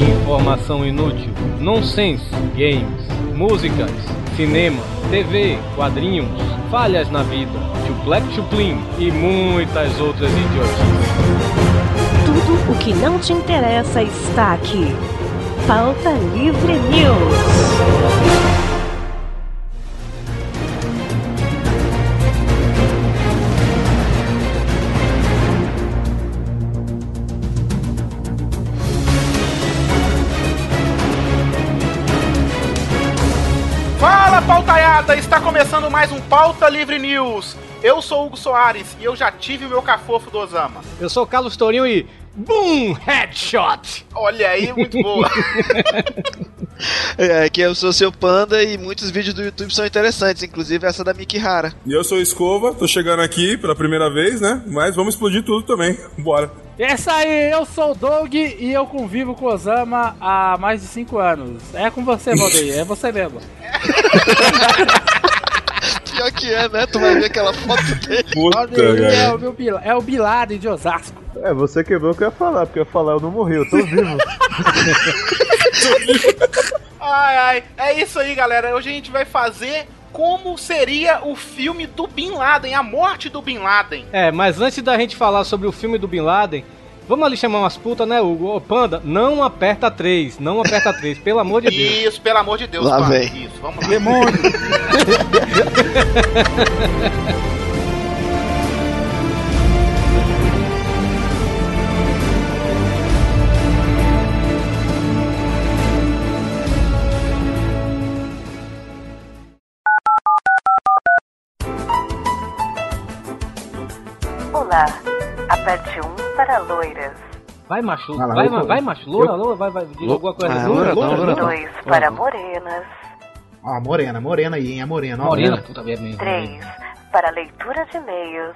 Informação inútil, nonsense, games, músicas, cinema, TV, quadrinhos, falhas na vida, chuplec chuplin e muitas outras idiotices. Tudo o que não te interessa está aqui. Pauta Livre News. Mais um Pauta Livre News. Eu sou Hugo Soares e eu já tive o meu cafofo do Osama. Eu sou o Carlos Tourinho e. Boom! Headshot! Olha aí, muito boa. É, aqui eu sou seu panda e muitos vídeos do YouTube são interessantes, inclusive essa da Miki Hara. E eu sou Escova, tô chegando aqui pela primeira vez, né? Mas vamos explodir tudo também. Bora. Essa aí, eu sou o Doug e eu convivo com o Osama há mais de 5 anos. É com você, Valdeir, é você mesmo. Pior que é, né? Tu vai ver aquela foto dele. Puta, é o, meu, Bin- é o Bin Laden de Osasco. É, você quebrou o que eu ia falar, porque eu ia falar, eu não morri, eu tô vivo. Ai, ai. É isso aí, galera. Hoje a gente vai fazer como seria o filme do Bin Laden, a morte do Bin Laden. É, mas antes da gente falar sobre o filme do Bin Laden, vamos ali chamar umas putas, né, Hugo? Ô, Panda, não aperta 3, não aperta 3, pelo amor de Deus. Isso, pelo amor de Deus, Lá vem. Isso, vamos lá. Demônio! Olá. Aperte 1 para loiras. Vai, macho, Vai lá, vai, tô- vai, macho, loura, loura, vai, vai, diga alguma coisa. Ah, Loura, loura loura, loura não. 2 para morenas. Ó, morena, morena aí, hein? É morena, ó. Morena, puta merda. 3 para leitura de e-mails.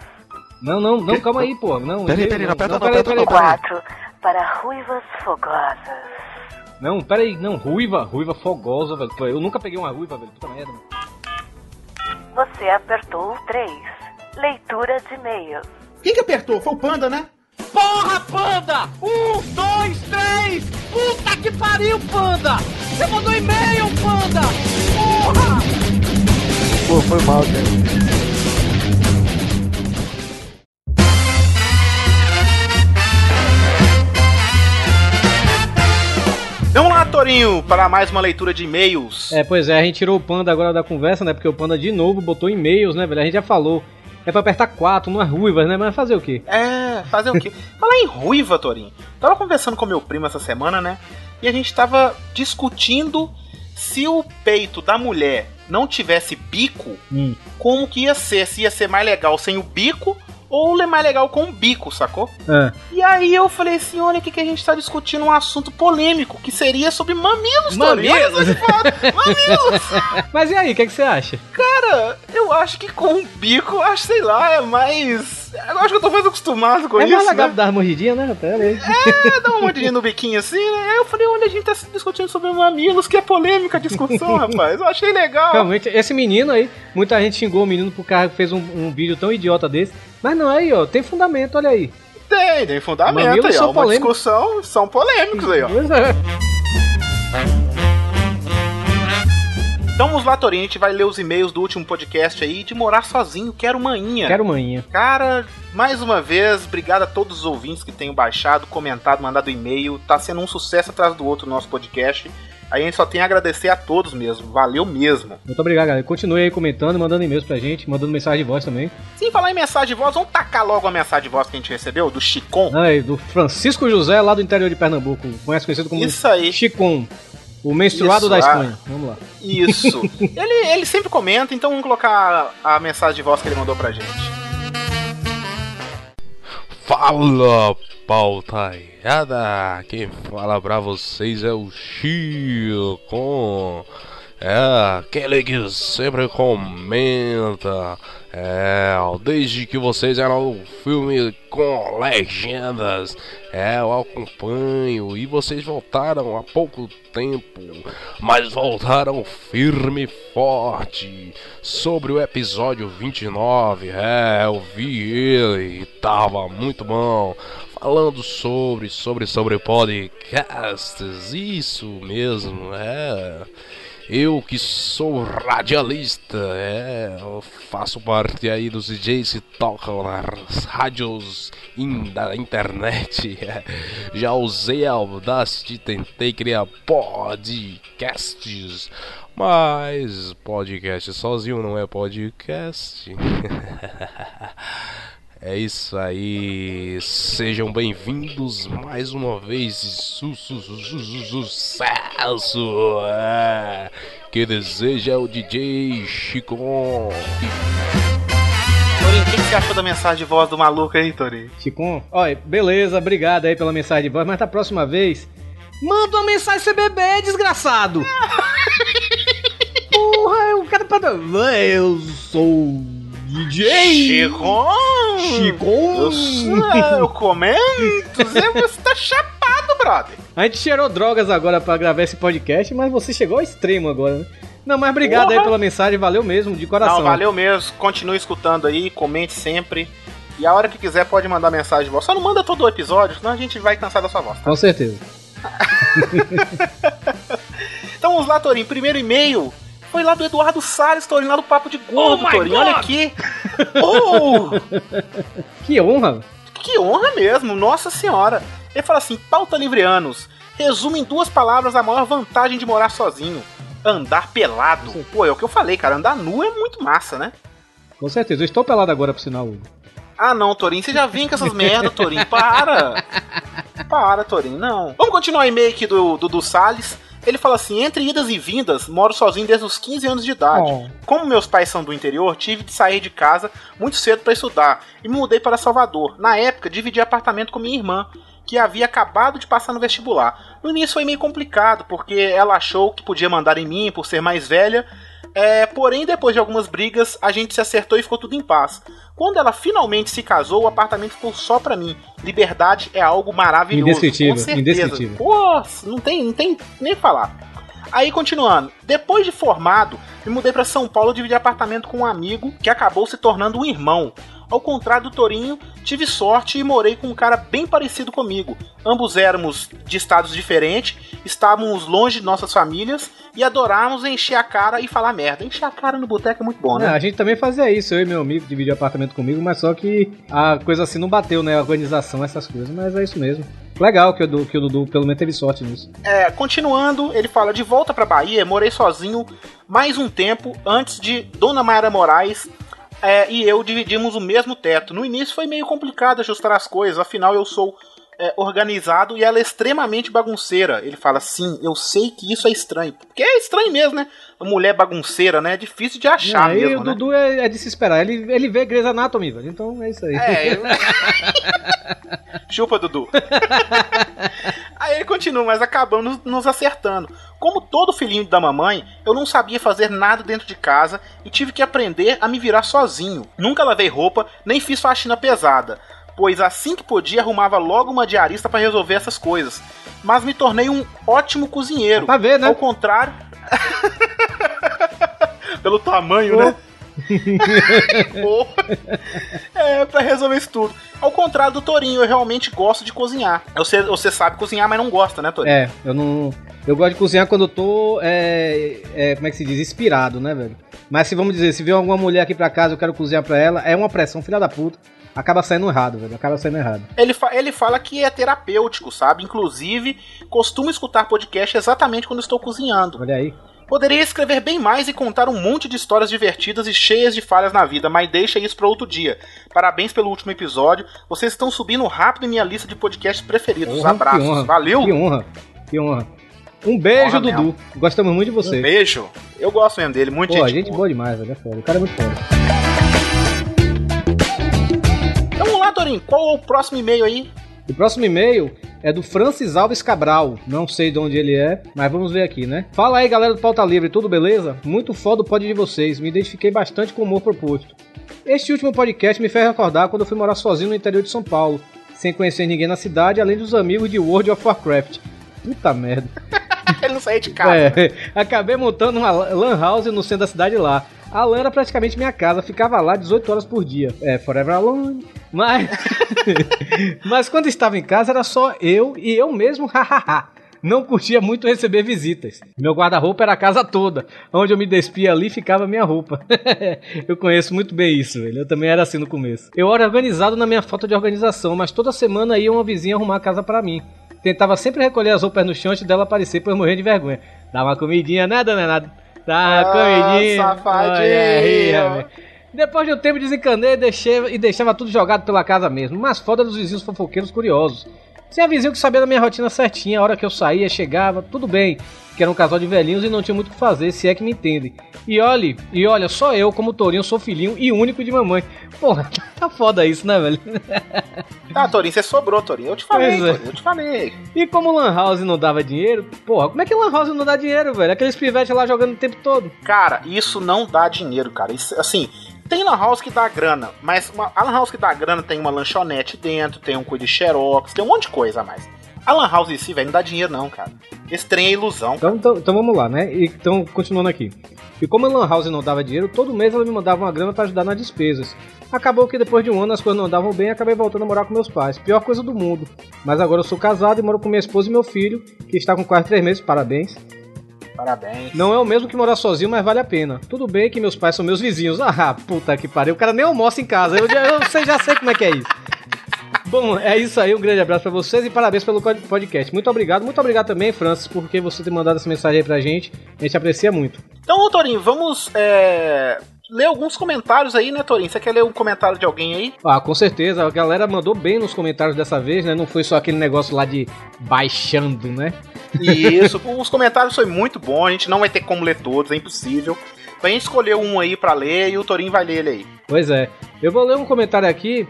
Não, não, não, calma aí, pô. Não, Peraí, não, peraí, não aperta não, peraí, aperta peraí, não. peraí. 4 para ruivas fogosas. Não, peraí, não, ruiva, ruiva fogosa, velho. Eu nunca peguei uma ruiva, velho, puta merda. Você apertou o 3. Leitura de e-mails. Quem que apertou? Foi o Panda, né? Porra, Panda! Um, dois, três! Puta que pariu, Panda! Você mandou e-mail, Panda! Porra! Pô, foi mal, cara. Vamos lá, Torinho, para mais uma leitura de e-mails. É, pois é, a gente tirou o Panda agora da conversa, né? Porque o Panda de novo botou e-mails, né, velho? A gente já falou. É pra apertar 4, não é ruivas, né? Mas fazer o quê? É, fazer o quê? Falar em ruiva, Torinho. Tava conversando com meu primo essa semana, né? E a gente tava discutindo se o peito da mulher não tivesse bico, Hum. como que ia ser? Se ia ser mais legal sem o bico ou é mais legal com o bico, sacou? É. E aí eu falei assim, olha aqui que a gente tá discutindo um assunto polêmico, que seria sobre mamilos, que foda. Mamilos! Mas e aí, o que, é que você acha? Cara, eu acho que com o bico, acho, sei lá, é mais... Eu acho que eu tô mais acostumado com é isso, mais legal né? dar uma mordidinha, né? É, dá uma mordidinha no biquinho assim, né? Aí eu falei, olha, a gente tá discutindo sobre mamilos, que é polêmica a discussão, rapaz. Eu achei legal. Realmente, esse menino aí, muita gente xingou o menino por causa que fez um, um vídeo tão idiota desse. Mas não, aí, ó, tem fundamento, olha aí. Tem, tem fundamento Mamilos aí, ó. Uma polêmicos. discussão, são polêmicos aí, ó. Pois é. Então vamos lá, Torinho, a gente vai ler os e-mails do último podcast aí de morar sozinho, quero manhinha. Quero manhinha. Cara, mais uma vez, obrigado a todos os ouvintes que tenham baixado, comentado, mandado e-mail. Tá sendo um sucesso atrás do outro o nosso podcast. A gente só tem a agradecer a todos mesmo. Valeu mesmo. Muito obrigado, galera. Continue aí comentando, mandando e-mails pra gente, mandando mensagem de voz também. Sem falar em mensagem de voz, vamos tacar logo a mensagem de voz que a gente recebeu, do Chicon. Ah, do Francisco José, lá do interior de Pernambuco, mais conhecido como Isso aí. Chicon, o menstruado Isso, da ah. Espanha. Vamos lá. Isso. ele, ele sempre comenta, então vamos colocar a, a mensagem de voz que ele mandou pra gente. Fala, pautaiada! Quem fala pra vocês é o Chico. É, aquele que sempre comenta. É, desde que vocês eram o filme com legendas. É, eu acompanho. E vocês voltaram há pouco tempo. Mas voltaram firme e forte. Sobre o episódio 29. É, eu vi ele e tava muito bom. falando sobre, sobre, sobre podcasts. Isso mesmo, é. Eu que sou radialista, é, faço parte aí dos DJs que tocam nas rádios in, da internet. é. Já usei a Audacity, tentei criar podcasts, mas podcast sozinho não é podcast. É isso aí, sejam bem-vindos mais uma vez, su su su su su sucesso é, que deseja o DJ Chico. Torinho, o que, que você achou da mensagem de voz do maluco aí, Torinho? Chicon, olha, beleza, obrigado aí pela mensagem de voz, mas da próxima vez, manda uma mensagem CBB, desgraçado! Porra, o cara pra. Eu sou DJ! Chico! Chico! Eu, eu comento, Zé, você tá chapado, brother. A gente cheirou drogas agora pra gravar esse podcast, mas você chegou ao extremo agora, né? Não, mas obrigado Porra! aí pela mensagem, valeu mesmo, de coração. Não, valeu mesmo. Continue escutando aí, comente sempre. E a hora que quiser pode mandar mensagem de voz. Só não manda todo o episódio, senão a gente vai cansar da sua voz. tá? Com certeza. Então vamos lá, Torinho. Primeiro e-mail foi lá do Eduardo Salles, Torinho, lá do Papo de Gordo, Oh Torinho. Olha aqui. Oh, Que honra! que honra mesmo, nossa senhora. Ele fala assim: pauta livreanos. Resume em duas palavras a maior vantagem de morar sozinho. Andar pelado. Pô, é o que eu falei, cara. Andar nu é muito massa, né? Com certeza, eu estou pelado agora, por sinal. Hugo. Ah, não, Torinho, você já vem com essas merda, Torinho. Para! Para, Torinho, não. Vamos continuar o e-mail aqui do Dudu Salles. Ele fala assim: entre idas e vindas, moro sozinho desde os 15 anos de idade. Oh. Como meus pais são do interior, tive de sair de casa muito cedo para estudar e me mudei para Salvador. Na época, dividi apartamento com minha irmã, que havia acabado de passar no vestibular. No início foi meio complicado, porque ela achou que podia mandar em mim por ser mais velha. É, porém, depois de algumas brigas, a gente se acertou e ficou tudo em paz. Quando ela finalmente se casou, o apartamento ficou só pra mim. Liberdade é algo maravilhoso. Indescritível, com certeza. indescritível. Pô, não tem, não tem nem falar. Aí, continuando. Depois de formado, me mudei pra São Paulo e dividi apartamento com um amigo que acabou se tornando um irmão. Ao contrário do Torinho, tive sorte e morei com um cara bem parecido comigo. Ambos éramos de estados diferentes, estávamos longe de nossas famílias e adorávamos encher a cara e falar merda. Encher a cara no boteco é muito bom, É, né? a gente também fazia isso, eu e meu amigo dividiu apartamento comigo, mas só que a coisa assim não bateu, né? A organização, essas coisas, mas é isso mesmo. Legal que o, que o Dudu pelo menos teve sorte nisso. É, continuando, ele fala: de volta pra Bahia, morei sozinho mais um tempo antes de Dona Mayra Moraes é, e eu dividimos o mesmo teto. No início foi meio complicado ajustar as coisas, afinal eu sou é, organizado e ela é extremamente bagunceira. Ele fala: sim, eu sei que isso é estranho. Porque é estranho mesmo, né? Uma mulher bagunceira, né? É difícil de achar Aí mesmo, o né? Dudu é, é de se esperar, ele, ele vê Grey's Anatomy, velho, então é isso aí. É, eu- Chupa, Dudu. Aí ele continua, mas acabamos nos acertando. Como todo filhinho da mamãe, eu não sabia fazer nada dentro de casa e tive que aprender a me virar sozinho. Nunca lavei roupa, nem fiz faxina pesada, pois assim que podia arrumava logo uma diarista para resolver essas coisas. Mas me tornei um ótimo cozinheiro. Pra ver, né? Ao contrário. Pelo tamanho, né? É, pra resolver isso tudo. Ao contrário do Torinho, eu realmente gosto de cozinhar. Você, você sabe cozinhar, mas não gosta, né, Torinho? É, eu não. Eu gosto de cozinhar quando eu tô. É, é, como é que se diz? Inspirado, né, velho? Mas se vamos dizer, se vier alguma mulher aqui pra casa eu quero cozinhar pra ela, é uma pressão, filha da puta. Acaba saindo errado, velho. Acaba saindo errado. Ele, fa- ele fala que é terapêutico, sabe? Inclusive, costumo escutar podcast exatamente quando estou cozinhando. Olha aí. Poderia escrever bem mais e contar um monte de histórias divertidas e cheias de falhas na vida, mas deixa isso para outro dia. Parabéns pelo último episódio. Vocês estão subindo rápido em minha lista de podcasts preferidos. Honra, Abraços. que honra, Valeu. Que honra. Que honra. Um beijo, Honra Dudu. mesmo. Gostamos muito de você. Um beijo. Eu gosto mesmo dele, muito Pô, gente. gente boa demais, velho. É foda. O cara é muito foda. Então vamos lá, Torinho. Qual é o próximo e-mail aí? O próximo e-mail é do Francis Alves Cabral. Não sei de onde ele é, mas vamos ver aqui, né? Fala aí, galera do Pauta Livre, tudo beleza? Muito foda o pod de vocês. Me identifiquei bastante com o humor proposto. Este último podcast me fez recordar quando eu fui morar sozinho no interior de São Paulo, sem conhecer ninguém na cidade, além dos amigos de World of Warcraft. Puta merda. Ele não saía de casa. É, acabei montando uma lan house no centro da cidade lá. A lan era praticamente minha casa, ficava lá 18 horas por dia. É, Forever Alone, Mas, mas quando estava em casa era só eu e eu mesmo, hahaha. Não curtia muito receber visitas. Meu guarda-roupa era a casa toda. Onde eu me despia ali ficava minha roupa. eu conheço muito bem isso, velho. Eu também era assim no começo. Eu era organizado na minha falta de organização, mas toda semana ia uma vizinha arrumar a casa para mim. Tentava sempre recolher as roupas no chão antes dela aparecer, pois morrer de vergonha. Dá uma comidinha, nada, não nada. Uma Ah, comidinha. safadinho. Depois de um tempo desencanei e, deixei, e deixava tudo jogado pela casa mesmo. Mas foda dos vizinhos fofoqueiros curiosos. Tinha vizinho que sabia da minha rotina certinha, a hora que eu saía, chegava, tudo bem. Que era um casal de velhinhos e não tinha muito o que fazer, se é que me entendem. E olhe, e olha, só eu, como Torinho, sou filhinho e único de mamãe. Porra, tá foda isso, né, velho? Ah, Torinho, você sobrou, Torinho. Eu te falei, Pois é. Torinho, eu te falei. E como o Lan House não dava dinheiro, porra, como é que o Lan House não dá dinheiro, velho? Aqueles pivetes lá jogando o tempo todo. Cara, isso não dá dinheiro, cara. Isso, assim, tem lan house que dá grana, mas uma, a lan house que dá grana tem uma lanchonete dentro, tem um cuide xerox, tem um monte de coisa a mais. A lan house em si, velho, não dá dinheiro não, cara. Esse trem é ilusão. Então, então, então vamos lá, né? Então, continuando aqui. E como a Lan House não dava dinheiro, todo mês ela me mandava uma grana pra ajudar nas despesas. Acabou que depois de um ano as coisas não andavam bem e acabei voltando a morar com meus pais. Pior coisa do mundo. Mas agora eu sou casado e moro com minha esposa e meu filho, que está com quase três meses, parabéns. Parabéns. Não é o mesmo que morar sozinho, mas vale a pena. Tudo bem que meus pais são meus vizinhos. Ah, puta que pariu. O cara nem almoça em casa. Eu, já- eu sei, já sei como é que é isso. Bom, é isso aí. Um grande abraço pra vocês e parabéns pelo podcast. Muito obrigado. Muito obrigado também, Francis, porque você ter mandado essa mensagem aí pra gente. A gente aprecia muito. Então, ô, Torinho, vamos é, ler alguns comentários aí, né, Torinho? Você quer ler um comentário de alguém aí? Ah, com certeza. A galera mandou bem nos comentários dessa vez, né? Não foi só aquele negócio lá de baixando, né? Isso, os comentários foi muito bom, a gente não vai ter como ler todos, é impossível. Então a gente escolheu um aí pra ler e o Torinho vai ler ele aí. Pois é. Eu vou ler um comentário aqui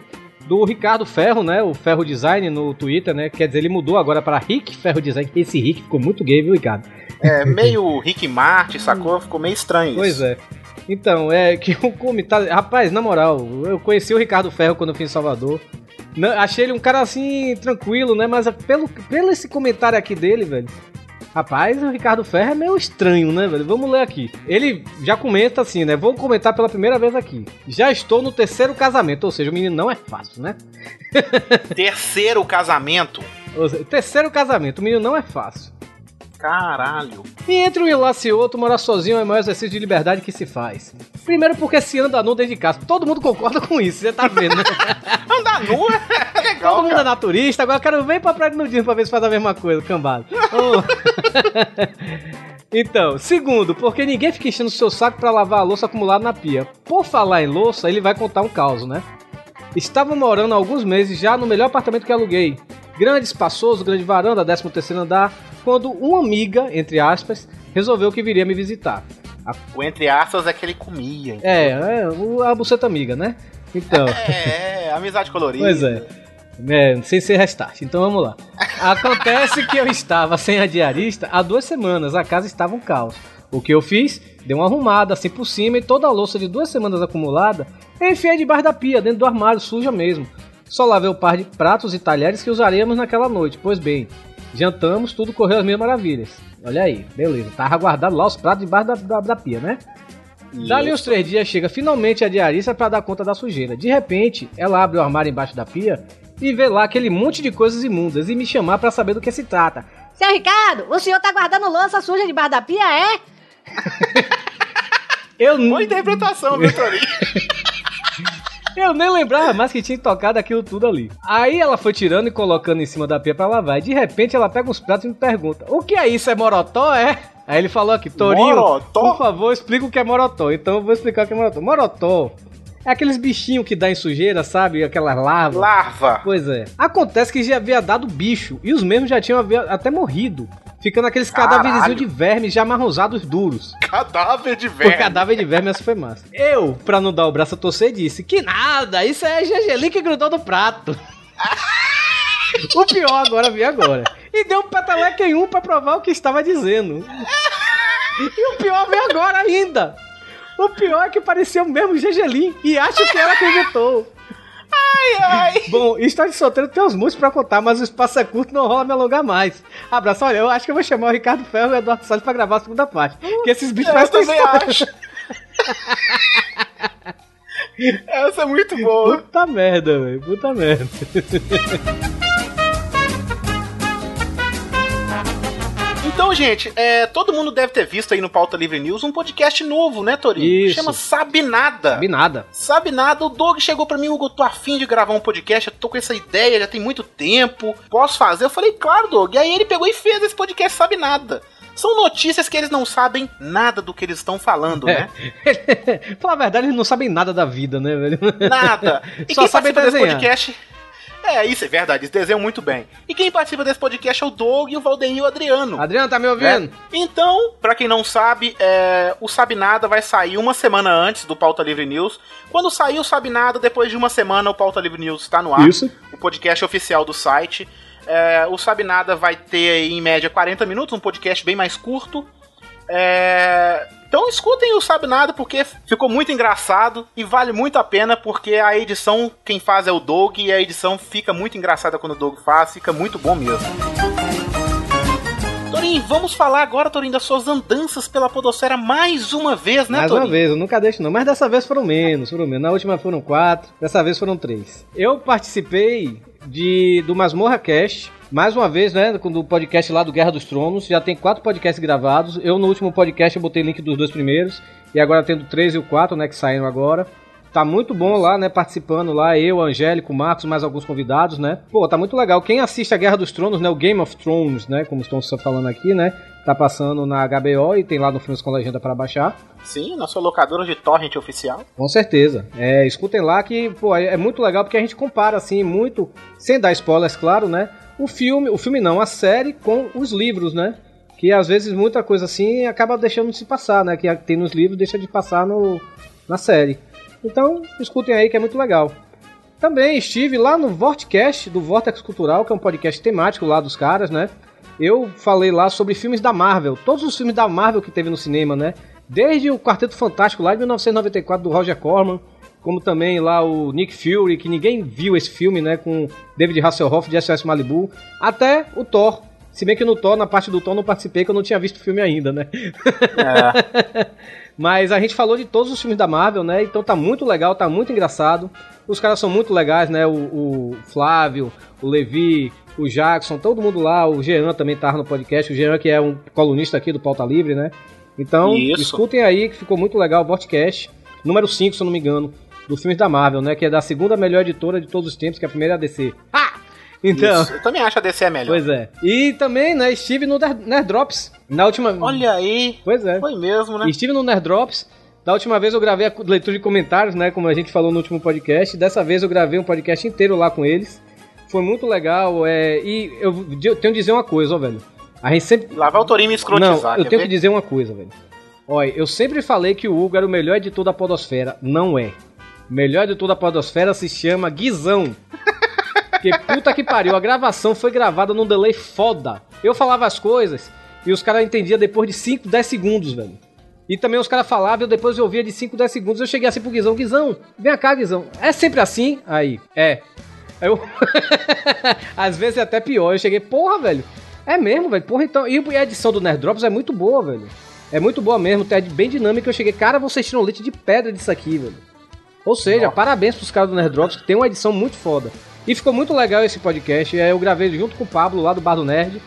do Ricardo Ferro, né? O Ferro Design no Twitter, né? Quer dizer, ele mudou agora para Rick Ferro Design. Esse Rick ficou muito gay, viu, Ricardo? É meio Rick Martin, sacou? Ficou meio estranho Pois isso. é. Então, é que o comentário. Rapaz, na moral, eu conheci o Ricardo Ferro quando eu fui em Salvador. Não, achei ele um cara assim, tranquilo, né? Mas pelo, pelo esse comentário aqui dele, velho. Rapaz, o Ricardo Ferro é meio estranho, né, velho? Vamos ler aqui. Ele já comenta assim, né? Vou comentar pela primeira vez aqui. Já estou no terceiro casamento, ou seja, o menino não é fácil, né? Terceiro casamento. Seja, terceiro casamento, o menino não é fácil. Caralho. E entre um enlace e outro, morar sozinho é o maior exercício de liberdade que se faz. Primeiro porque se anda nu dentro de casa. Todo mundo concorda com isso, você tá vendo, né? Andar nu é legal, Todo mundo é cara. naturista, agora eu quero ver pra praia de nudismo pra ver se faz a mesma coisa, cambada. Ô. então, segundo, porque ninguém fica enchendo o seu saco pra lavar a louça acumulada na pia. Por falar em louça, ele vai contar um caos, né? Estava morando há alguns meses já no melhor apartamento que aluguei. Grande, espaçoso, grande varanda, 13 terceiro andar, quando uma amiga, entre aspas, resolveu que viria me visitar. A- O entre aspas é que ele comia. É, é o- a buceta amiga, né? Então... É, amizade colorida. Pois é. É, sem ser restart. Então vamos lá. Acontece que eu estava sem a diarista há duas semanas. A casa estava um caos. O que eu fiz? Dei uma arrumada assim por cima e toda a louça de duas semanas acumulada enfiei debaixo da pia, dentro do armário, suja mesmo. Só lavei o par de pratos e talheres que usaremos naquela noite. Pois bem, jantamos, tudo correu às mil maravilhas. Olha aí, beleza. Tava guardado lá os pratos debaixo da, da, da pia, né? Dali uns três dias chega finalmente a diarista para dar conta da sujeira. De repente, ela abre o armário embaixo da pia e vê lá aquele monte de coisas imundas e me chamar para saber do que se trata. Seu Ricardo, o senhor tá guardando louça suja debaixo da pia, é? Eu Boa interpretação, viu, Torinho? Eu nem lembrava mais que tinha tocado aquilo tudo ali. Aí ela foi tirando e colocando em cima da pia pra lavar. E de repente ela pega uns pratos e me pergunta: O que é isso? É morotó? É? Aí ele falou aqui: Torinho, Morotó? por favor, explica o que é morotó. Então eu vou explicar o que é morotó. Morotó é aqueles bichinhos que dá em sujeira, sabe? Aquelas larvas. Larva. Pois é. Acontece que já havia dado bicho e os mesmos já tinham até morrido. Ficando aqueles cadáveres de vermes já amarronzados duros. Cadáver de O velho. cadáver de verme, essa foi massa. Eu, pra não dar o braço a torcer, disse que nada, isso é gergelim que grudou no prato. o pior agora veio agora. E deu um peteleque em um pra provar o que estava dizendo. E o pior veio agora ainda. O pior é que parecia o mesmo gergelim e acho que ela acreditou. Ai, ai. Bom, história de solteiro tem uns muitos pra contar, mas o espaço é curto não rola me alongar mais. Abraço, olha, eu acho que eu vou chamar o Ricardo Ferro e o Eduardo Salles pra gravar a segunda parte. Que esses bichos parecem também história. acho. Essa é muito boa. Puta merda, velho. Puta merda. Então, gente, é, todo mundo deve ter visto aí no Pauta Livre News um podcast novo, né, Torinho? Isso. Chama Sabe Nada. Sabe nada. Sabe nada, o Doug chegou pra mim, Hugo, eu tô afim de gravar um podcast, eu tô com essa ideia, já tem muito tempo, posso fazer? Eu falei, claro, Doug. E aí ele pegou e fez esse podcast Sabe Nada. São notícias que eles não sabem nada do que eles estão falando, né? Falar a verdade, eles não sabem nada da vida, né, velho? Nada. E Só quem sabem participa desse desenhar. podcast... É, isso é verdade, eles desenham muito bem. E quem participa desse podcast é o Doug e o e o Adriano. Adriano, tá me ouvindo? né? Então, pra quem não sabe, é, o Sabe Nada vai sair uma semana antes do Pauta Livre News. Quando sair o Sabe Nada, depois de uma semana o Pauta Livre News está no ar. Isso. O podcast oficial do site. É, o Sabe Nada vai ter aí, em média 40 minutos, um podcast bem mais curto. É, Então escutem o Sabe Nada porque ficou muito engraçado e vale muito a pena porque a edição quem faz é o Doug e a edição fica muito engraçada quando o Doug faz, fica muito bom mesmo. Torinho, vamos falar agora, Torinho, das suas andanças pela podosfera mais uma vez, né, Mais Torinho? uma vez, eu nunca deixo não. Mas dessa vez foram menos, foram menos. Na última foram quatro, dessa vez foram três. Eu participei de do Masmorra Cast. Mais uma vez, né, com o podcast lá do Guerra dos Tronos, já tem quatro podcasts gravados. Eu no último podcast eu botei link dos dois primeiros e agora tendo o três e o quatro, né, que saíram agora. Tá muito bom lá, né? Participando lá, eu, Angélico, Marcos, mais alguns convidados, né? Pô, tá muito legal. Quem assiste a Guerra dos Tronos, né? O Game of Thrones, né? Como estão falando aqui, né? Tá passando na HBO e tem lá no Filmes com Legenda para baixar. Sim, na sua locadora de torrent oficial. Com certeza. É, escutem lá que, pô, é é muito legal porque a gente compara, assim, muito, sem dar spoilers, claro, né? O filme, o filme não, a série com os livros, né? Que às vezes muita coisa assim acaba deixando de se passar, né? Que tem nos livros deixa de passar no, na série. Então, escutem aí que é muito legal. Também estive lá no Vortcast do Vortex Cultural, que é um podcast temático lá dos caras, né? Eu falei lá sobre filmes da Marvel, todos os filmes da Marvel que teve no cinema, né? Desde o Quarteto Fantástico lá de 1994 do Roger Corman, como também lá o Nick Fury, que ninguém viu esse filme, né? Com David Hasselhoff de SOS Malibu, até o Thor. Se bem que no Thor, na parte do Thor, não participei, que eu não tinha visto o filme ainda, né? Mas a gente falou de todos os filmes da Marvel, né? Então tá muito legal, tá muito engraçado. Os caras são muito legais, né? O, o Flávio, o Levi, o Jackson, todo mundo lá. O Jean também tá no podcast. O Jean, que é um colunista aqui do Pauta Livre, né? Então, Isso. escutem aí que ficou muito legal o podcast. Número 5, se eu não me engano, dos filmes da Marvel, né? Que é da segunda melhor editora de todos os tempos, que é a primeira é a DC. Ah! Então. Isso, eu também acho a DC a melhor. Pois é. E também, né, estive no Nerd Drops. Na última. Olha aí. Pois é. Foi mesmo, né? Estive no Nerd Drops. Da última vez eu gravei a leitura de comentários, né? Como a gente falou no último podcast. Dessa vez eu gravei um podcast inteiro lá com eles. Foi muito legal. É... E eu tenho que dizer uma coisa, ó, velho. A gente sempre. Lá vai o Torinho me escrotizar. Não, eu tenho ver? que dizer uma coisa, velho. Olha, eu sempre falei que o Hugo era o melhor editor da Podosfera. Não é. O melhor editor da Podosfera se chama Guizão. Porque puta que pariu, a gravação foi gravada num delay foda. Eu falava as coisas e os caras entendiam depois de 5, 10 segundos, velho. E também os caras falavam, eu depois eu ouvia de 5, 10 segundos. Eu cheguei assim pro Guizão, Guizão, vem cá, Guizão. É sempre assim? Aí, é. Eu. Às vezes é até pior. Eu cheguei, porra, velho. É mesmo, velho. Porra, então. E a edição do Nerd Drops é muito boa, velho. É muito boa mesmo, é bem dinâmica. Eu cheguei, cara, vocês tiram leite de pedra disso aqui, velho. Ou seja, parabéns pros caras do Nerd Drops, que tem uma edição muito foda. E ficou muito legal esse podcast. é, Eu gravei junto com o Pablo lá do Bar do Nerd.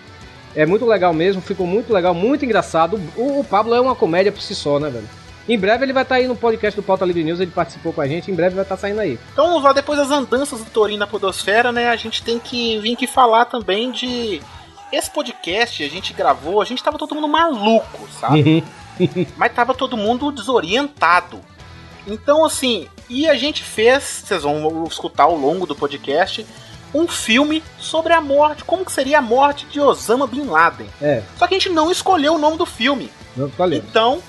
É muito legal mesmo, ficou muito legal, muito engraçado. O, o Pablo é uma comédia por si só, né, velho? Em breve ele vai estar aí no podcast do Pauta Livre News, ele participou com a gente, em breve vai estar saindo aí. Então vamos lá, depois das andanças do Torinho na Podosfera, né? A gente tem que vir aqui falar também de. Esse podcast a gente gravou, a gente tava todo mundo maluco, sabe? Mas tava todo mundo desorientado. Então, assim, e a gente fez, vocês vão escutar ao longo do podcast, um filme sobre a morte, como que seria a morte de Osama Bin Laden. É, Só que a gente não escolheu o nome do filme. não falei. Então,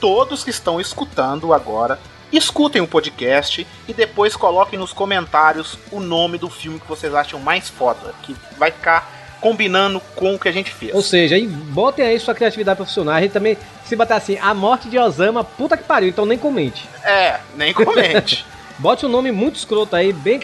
todos que estão escutando agora, escutem o podcast e depois coloquem nos comentários o nome do filme que vocês acham mais foda, que vai ficar combinando com o que a gente fez. Ou seja, botem aí sua criatividade profissional. A gente também, se botar assim, a morte de Osama, puta que pariu, então nem comente. É, nem comente. Bote um nome muito escroto aí, bem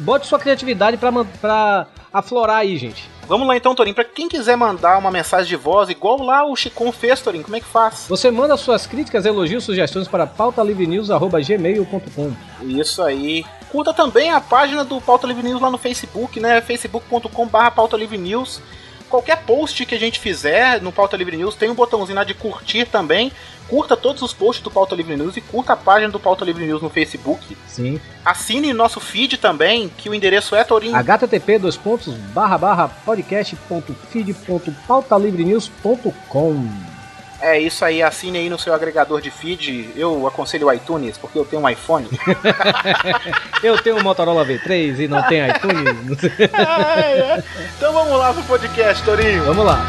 bote sua criatividade pra, pra aflorar aí, gente. Vamos lá então, Torinho. Pra quem quiser mandar uma mensagem de voz, igual lá o Chicon fez, Torinho, como é que faz? Você manda suas críticas, elogios, sugestões para pautalivrenews.gmail.com. Isso aí. Curta também a página do Pauta Livre News lá no Facebook, né? facebook.com.br Pauta Livre News. Qualquer post que a gente fizer no Pauta Livre News tem um botãozinho lá de curtir também. Curta todos os posts do Pauta Livre News e curta a página do Pauta Livre News no Facebook. Sim. Assine nosso feed também, que o endereço é Torinho. http dois pontos barra barra podcast.feed.pautalivrenews.com É isso aí, assine aí no seu agregador de feed. Eu aconselho o iTunes, porque eu tenho um iPhone. Eu tenho um Motorola V3 e não tem iTunes. Ai. Então vamos lá pro podcast, Torinho. Vamos lá.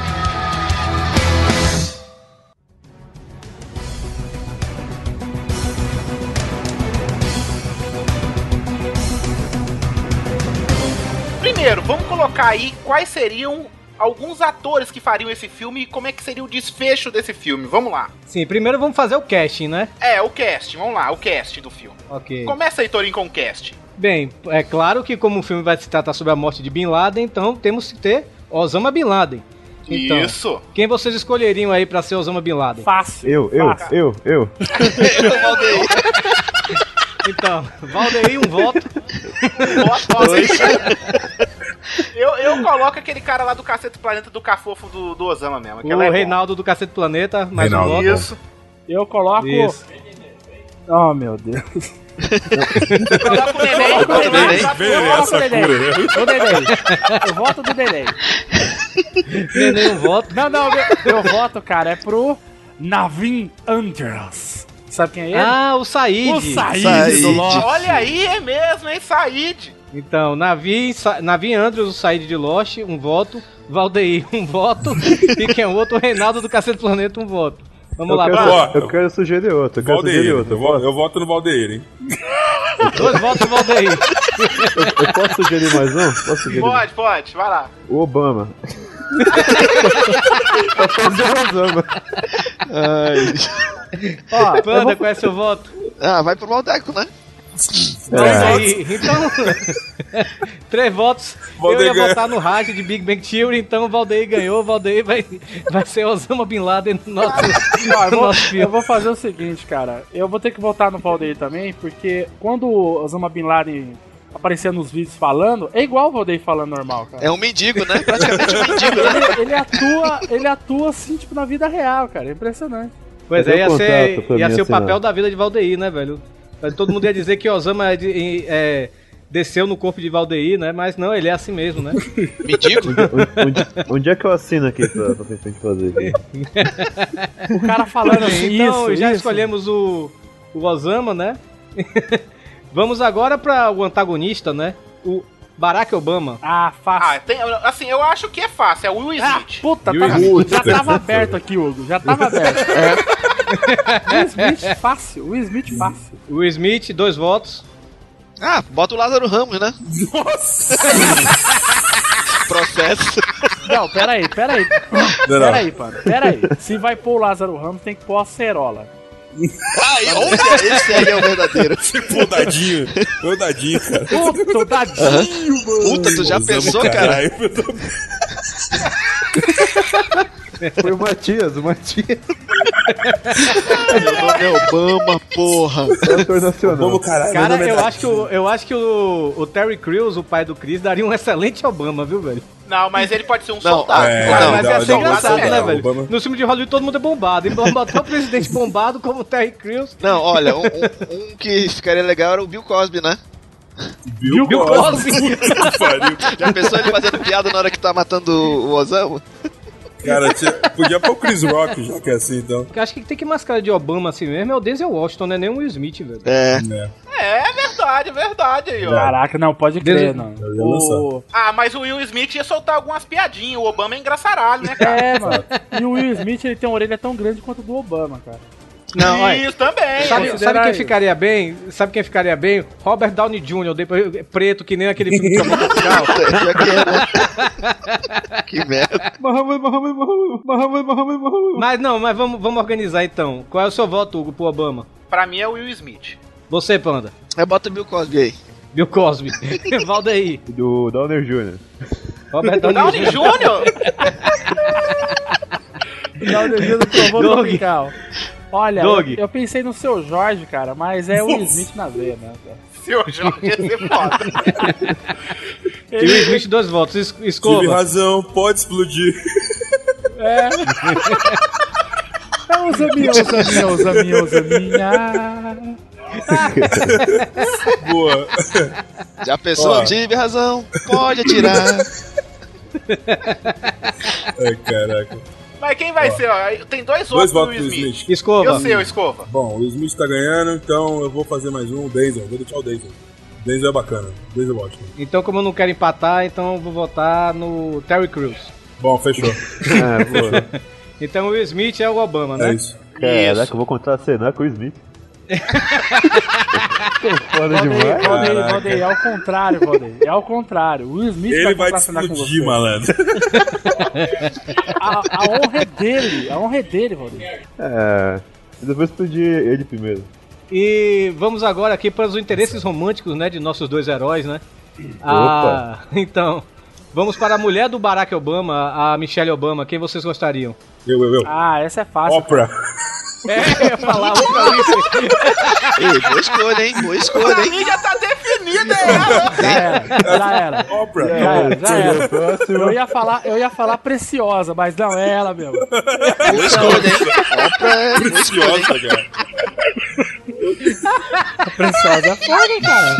Primeiro, vamos colocar aí quais seriam alguns atores que fariam esse filme e como é que seria o desfecho desse filme. Vamos lá. Sim, primeiro vamos fazer o casting, né? É, o cast, vamos lá, o cast do filme. Ok. Começa aí, Torinho, com o cast. Bem, é claro que como o filme vai se tratar sobre a morte de Bin Laden, então temos que ter Osama Bin Laden. Então, Isso. Quem vocês escolheriam aí pra ser Osama Bin Laden? Fácil. Eu, eu, Fácil. eu, eu. Então, Valdeir, um voto. eu, eu coloco aquele cara lá do Cacete Planeta do Cafofo do, do Osama mesmo. O é bom. Reinaldo do Cacete Planeta, mais um Reinaldo. voto. Isso. Eu coloco. Isso. Oh, meu Deus. Coloca o neném. Coloca o neném. Eu coloco o neném. né? O neném. Eu voto do neném. Neném, um voto. Não, não, meu, meu voto, cara, é pro Navin Andrews. Sabe quem é ele? Ah, o Said. o Said, Said. do Lost. Olha aí, é mesmo, hein, Said. Então, Navi, Sa Navi Andrews, o Said de Lost, um voto. Valdeir, um voto. e quem é o outro? O Reinaldo do Cacete Planeta, um voto. Vamos Eu lá, quero, eu quero sugerir outro, eu quero Valdeir. sugerir outro. Eu, vo- eu voto no Valdeir, hein? Dois votos, Valdeir. Eu, eu posso sugerir mais um? Posso sugerir? Pode, pode, vai lá. O Obama. pra fazer o Osama. Ai. Ó, eu Panda, vou- qual é seu voto? Ah, vai pro Maldeco, né? Valdeir. Então, três votos. eu Valdeir ia ganha. votar no Raj de Big Bang Theory, então o Valdeir ganhou. O Valdeir vai, vai ser Osama Bin Laden no nosso, eu, no vou, nosso eu filme. vou fazer o seguinte, cara. Eu vou ter que votar no Valdeir também, porque quando o Osama Bin Laden aparecia nos vídeos falando, é igual o Valdeir falando normal, cara. É um mendigo, né? Praticamente um mendigo, né? Ele, ele atua, ele atua assim, tipo, na vida real, cara. É impressionante. Pois é, ia ser, ia ser o assinar? papel da vida de Valdeir, né, velho? Todo mundo ia dizer que Osama é de- é, desceu no corpo de Valdeir, né? Mas não, ele é assim mesmo, né? Mendigo? Onde, onde é que eu assino aqui pra, pra gente fazer? O cara falando assim, então, isso, já isso. escolhemos o, o Osama, né? Vamos agora para o antagonista, né? O Barack Obama. Ah, fácil. Ah, tem, assim, eu acho que é fácil, é o Will Ah, Smith. puta, Will tava- Smith. já tava aberto aqui, Hugo. Já tava aberto. Will Smith fácil. Will Smith fácil. O Smith, dois votos. Ah, bota o Lázaro Ramos, né? Nossa! Processo. Não, peraí, peraí. Não, não. Peraí, mano. Peraí. Se vai pôr o Lázaro Ramos, tem que pôr a Cerola. Ai, olha, esse aí é o verdadeiro. Pô, dadinho. Ô, dadinho, cara. Puta, dadinho, mano. Puta, tu já Osama, pensou, cara? caralho. Eu tô- Foi o Matias, o Matias. Meu nome é Obama, porra. É ator nacional. Vamos, caralho. Cara, é eu Dadinho. acho que, o, eu acho que o, o Terry Crews, o pai do Chris, daria um excelente Obama, viu, velho? Não, mas ele pode ser um Não, soldado. é, Cara, não, mas não, ia ser não, engraçado, não, né, velho? Obama- No filme de Hollywood todo mundo é bombado. E botar o presidente bombado como o Terry Crews. Não, olha, um, um- um que ficaria legal era o Bill Cosby, né? Bill Bill Cosby. Cosby. Já pensou ele fazendo piada na hora que tá matando o Osama? Cara, tinha- podia pôr o Chris Rock, já que é assim, então. Eu acho que tem que mascarar de Obama assim mesmo é o Denzel Washington, não é nem o Will Smith, velho. É. É verdade, é verdade aí, ó. Caraca, não, pode crer, não. O... Ah, mas o Will Smith ia soltar algumas piadinhas. O Obama é engraçaralho, né, cara? É, mano. E o Will Smith, ele tem uma orelha tão grande quanto a do Obama, cara. Não, olha. Isso também. Sabe, sabe quem isso. ficaria bem? Sabe quem ficaria bem? Robert Downey Jr., depois, preto, que nem aquele filme que é, né? Que merda. Mas não, mas vamos, vamos organizar então. Qual é o seu voto, Hugo, pro Obama? Pra mim é o Will Smith. Você, Panda. Eu boto Bill Cosby aí. Bill Cosby. Valdeir. Do Downer Jr. Robert Downey Jr.? Downey Jr. provou tropical. Olha, Doug. eu, eu pensei no seu Jorge, cara, mas é o Smith na veia, né? Seu Jorge ia ser foda. E o Smith, dois votos. Es- Tive Escova. razão, pode explodir. É. É o Zaminha, o Zaminha, o Zaminha, o Zaminha. Boa. Já pensou? Tive razão. Pode atirar. Ai, caraca. Mas quem vai ser, ó? Tem dois Dois votos pro Smith. Smith. Escova. Eu sei, o Escova. Bom, o Smith tá ganhando, então eu vou fazer mais um, o Denzel. Vou deixar o Denzel. Denzel é bacana. Denzel é ótimo. Então, como eu não quero empatar, então eu vou votar no Terry Crews. Bom, fechou. Pô. Então o Will Smith é o Obama, né? É isso. Caraca, eu vou contracenar com o Smith. Foda demais. Valdeir, Caraca. Valdeir, é ao contrário, Valdeir. É ao contrário. O Will Smith Ele vai te contracenar com explodir, você. malandro. A, a honra é dele, a honra é dele, Valdeir. É. Eu vou explodir ele primeiro. E vamos agora aqui para os interesses românticos, né, de nossos dois heróis, né? Ah, então, vamos para a mulher do Barack Obama, a Michelle Obama. Quem vocês gostariam? Eu, eu, eu. Ah, essa é fácil. Oprah. É, eu ia falar Winfrey. Ei, boa escolha, hein? Boa escolha, Pra hein? mim já tá definida ela. Já era, já era. Oprah. Já era, já era. Eu ia falar, eu ia falar preciosa, mas não é ela mesmo. Boa escolha, hein? Oprah é? Preciosa, cara. Preciosa é foda, cara.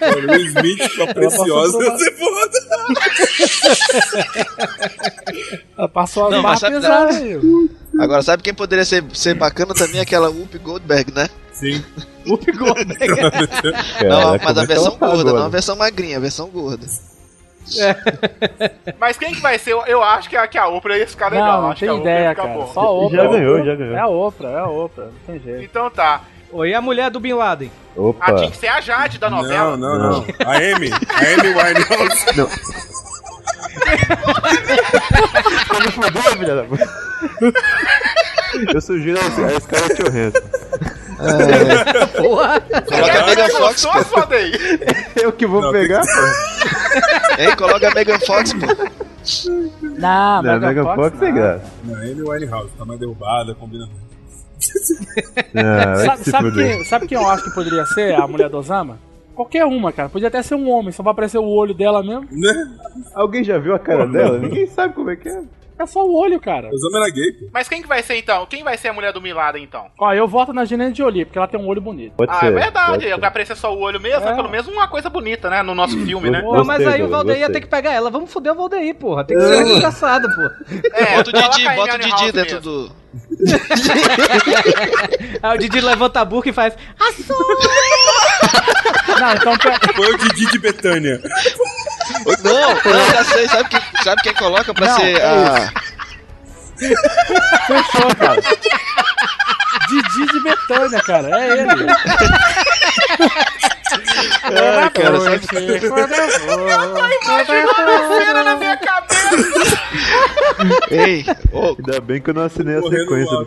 Mano, o Smith com a preciosa. Você foda. Ela passou as Não, barras pesadas. Agora, sabe quem poderia ser, ser bacana também? Aquela Whoopi Goldberg, né? Sim. Whoopi Goldberg. não, Caraca, mas a é versão tá gorda, agora? não a versão magrinha, a versão gorda. Mas quem que vai ser? Eu, acho que a, que a Oprah ia ficar legal. Não, não acho que tem a ideia, cara. bom. Só a Oprah. Já ganhou, já ganhou. É a Oprah, é a Oprah. Não tem jeito. Então tá. Oi, a mulher do Bin Laden? Opa. Ah, tinha que ser a Jade da novela. Não, não, não. A Amy. A Amy Winehouse. Não. Me fudeu, filha da puta. Eu sugiro a Scarlett Johansson. Porra! Coloca a Megan Fox, pô. foda aí. Eu que vou Não, pegar, pô. Hein? Coloca a Megan Fox, pô. Não, Não, Megan Fox é não. graça. Não, a Amy Winehouse. Tá mais derrubada, combina muito. Ah, vai Sabe, sabe, sabe quem eu acho que poderia ser a mulher do Osama? Qualquer uma, cara. Podia até ser um homem, só vai aparecer o olho dela mesmo. Né? Alguém já viu a cara dela? Ninguém sabe como é que é. É só o olho, cara. Osama era gay, pô. Mas quem que vai ser então? Quem vai ser a mulher do Milada então? Ó, eu voto na Angelina Jolie, porque ela tem um olho bonito. Pode Ah, ser. é verdade. Vai aparecer só o olho mesmo, É. é pelo menos uma coisa bonita, né? No nosso filme, né? Pô, mas aí o Valdeir ia ter que pegar ela. Vamos foder o Valdeir, porra. Tem que ser engraçado, pô. É, Bota o Didi, bota o Didi dentro mesmo. do. Aí o Didi levanta a boca e faz. Não, então Foi o Didi de Betânia. Não, não, já sei. Sabe quem, sabe quem coloca pra Não, ser é a. fechou, cara. Didi de Betânia, cara. É ele. Ah, cara, sabe... Cena na minha cabeça. Ei, ô, Ainda bem que eu não assinei a Correndo sequência do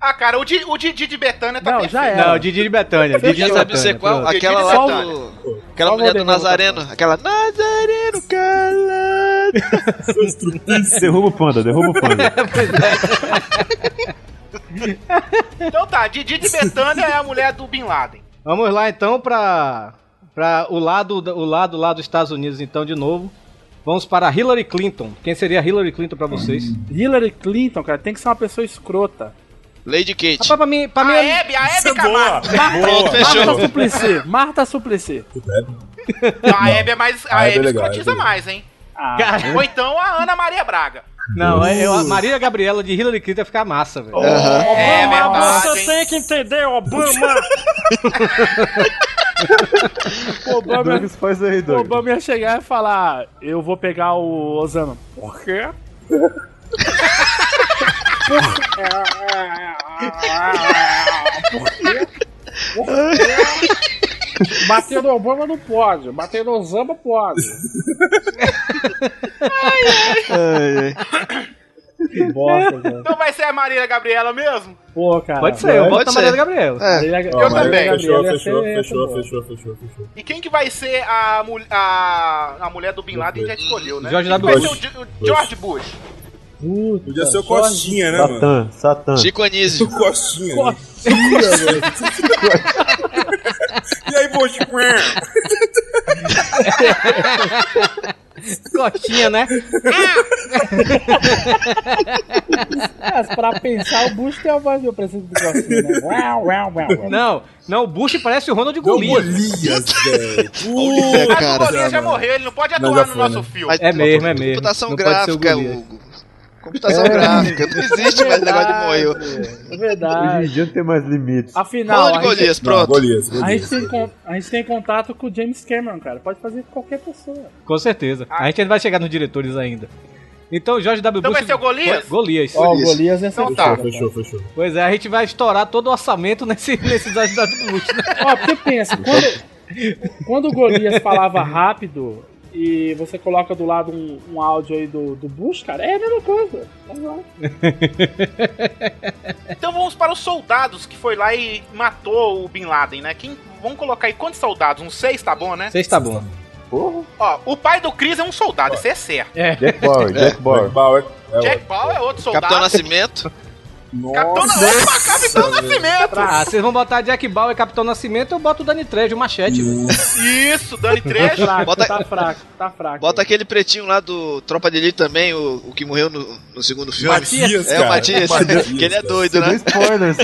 Ah, cara, o, Di, o Didi de Betânia tá Não, perfeito. já era. Não, Didi de Betânia. Didi já de sabe ser qual? pronto. Aquela Didi lá do. Aquela Qual mulher do Nazareno. Aquela Nazareno calado. Derruba o panda, derruba o panda. Então tá, Didi de Betânia é a mulher do Bin Laden. Vamos lá então pra, pra o, lado, o lado lá dos Estados Unidos, então, de novo. Vamos para Hillary Clinton. Quem seria Hillary Clinton pra vocês? Hillary Clinton, cara, tem que ser uma pessoa escrota. Lady Kate. Rapaz, pra mim, pra mim A é- Hebe, a Hebe é boa. Camargo. Pronto, Boa. Marta Suplicy. Marta Suplicy. Não, a Hebe é mais. A A Hebe é escrotiza é mais, hein? Ah, Ou então a Ana Maria Braga. Não, é, eu, a Marília Gabriela de Hillary Clinton ia ficar massa, velho. É verdade. você hein? tem que entender, Obama. Obama, Douglas, faz aí, o. Obama ia chegar e falar: Eu vou pegar o Osama. Por quê? Por quê? Por quê? Bater no Obama não pode, bater no Osama pode. Ai, ai. Que bosta, cara. Então vai ser a Marília Gabriela mesmo? Pô, cara. Pode ser, eu Pode voto na ser. Maria Gabriela. É. Eu também. Fechou, fechou, boa. fechou, fechou, fechou, E quem que vai ser a, mul- a, a mulher do Bin Laden já escolheu, né? George ser o, Ge- o George Bush? Puta, Podia ser o Costinha, né, mano? Satã, Satã. Chico Anísio. O Costinha. né? Costinha, velho. E aí, Bush? Coxinha, né? Mas pra pensar, o Bush tem a voz do presidente do Costinha, né? Uau, uau, uau, uau. Não, não, o Bush parece o Ronald Golias. Golias, velho. É, Mas o cara. Golias já morreu, ele não pode atuar no nosso filme. É mesmo, é mesmo. Computação gráfica, Golias. Hugo. Computação gráfica. Não existe mais negócio de morrer. É Hoje em verdade. dia não tem mais limites. Afinal, Ronald a gente, Golias, Não, pronto. Golias, a, Golias. gente tem, con- a gente tem contato com o James Cameron, cara. Pode fazer com qualquer pessoa. Com certeza. A gente ainda vai chegar nos diretores ainda. Então, Jorge W. Então Bush. vai ser o Golias? Golias. Ó, o Golias é Então tá. Fechou, fechou. Pois é, a gente vai estourar todo o orçamento nesse, nesse Jorge W. Bush, né? Ó, porque pensa, quando, quando o Golias falava rápido e você coloca do lado um, um áudio aí do, do Bush, cara, é a mesma coisa. Então vamos para os soldados que foi lá e matou o Bin Laden, né? Quem, vamos colocar aí quantos soldados? Uns seis, tá bom, né? Vocês tá bom. Porra. Ó, o pai do Chris é um soldado, isso é certo. Jack Bauer, Jack Bauer. Jack Bauer. É, Jack Bauer é outro soldado. Capitão Nascimento. Capitão, Capitão Nascimento! Ah, vocês vão botar Jack Bauer e Capitão Nascimento, eu boto o Dani Trejo, o machete. velho. Isso, Dani Tá Trejo. fraco, Bota- tá fraco, tá fraco. Bota aquele pretinho lá do Tropa de Elite também, o, o que morreu no, no segundo filme. Matias, É cara. o Matias, que ele é doido, né? spoiler,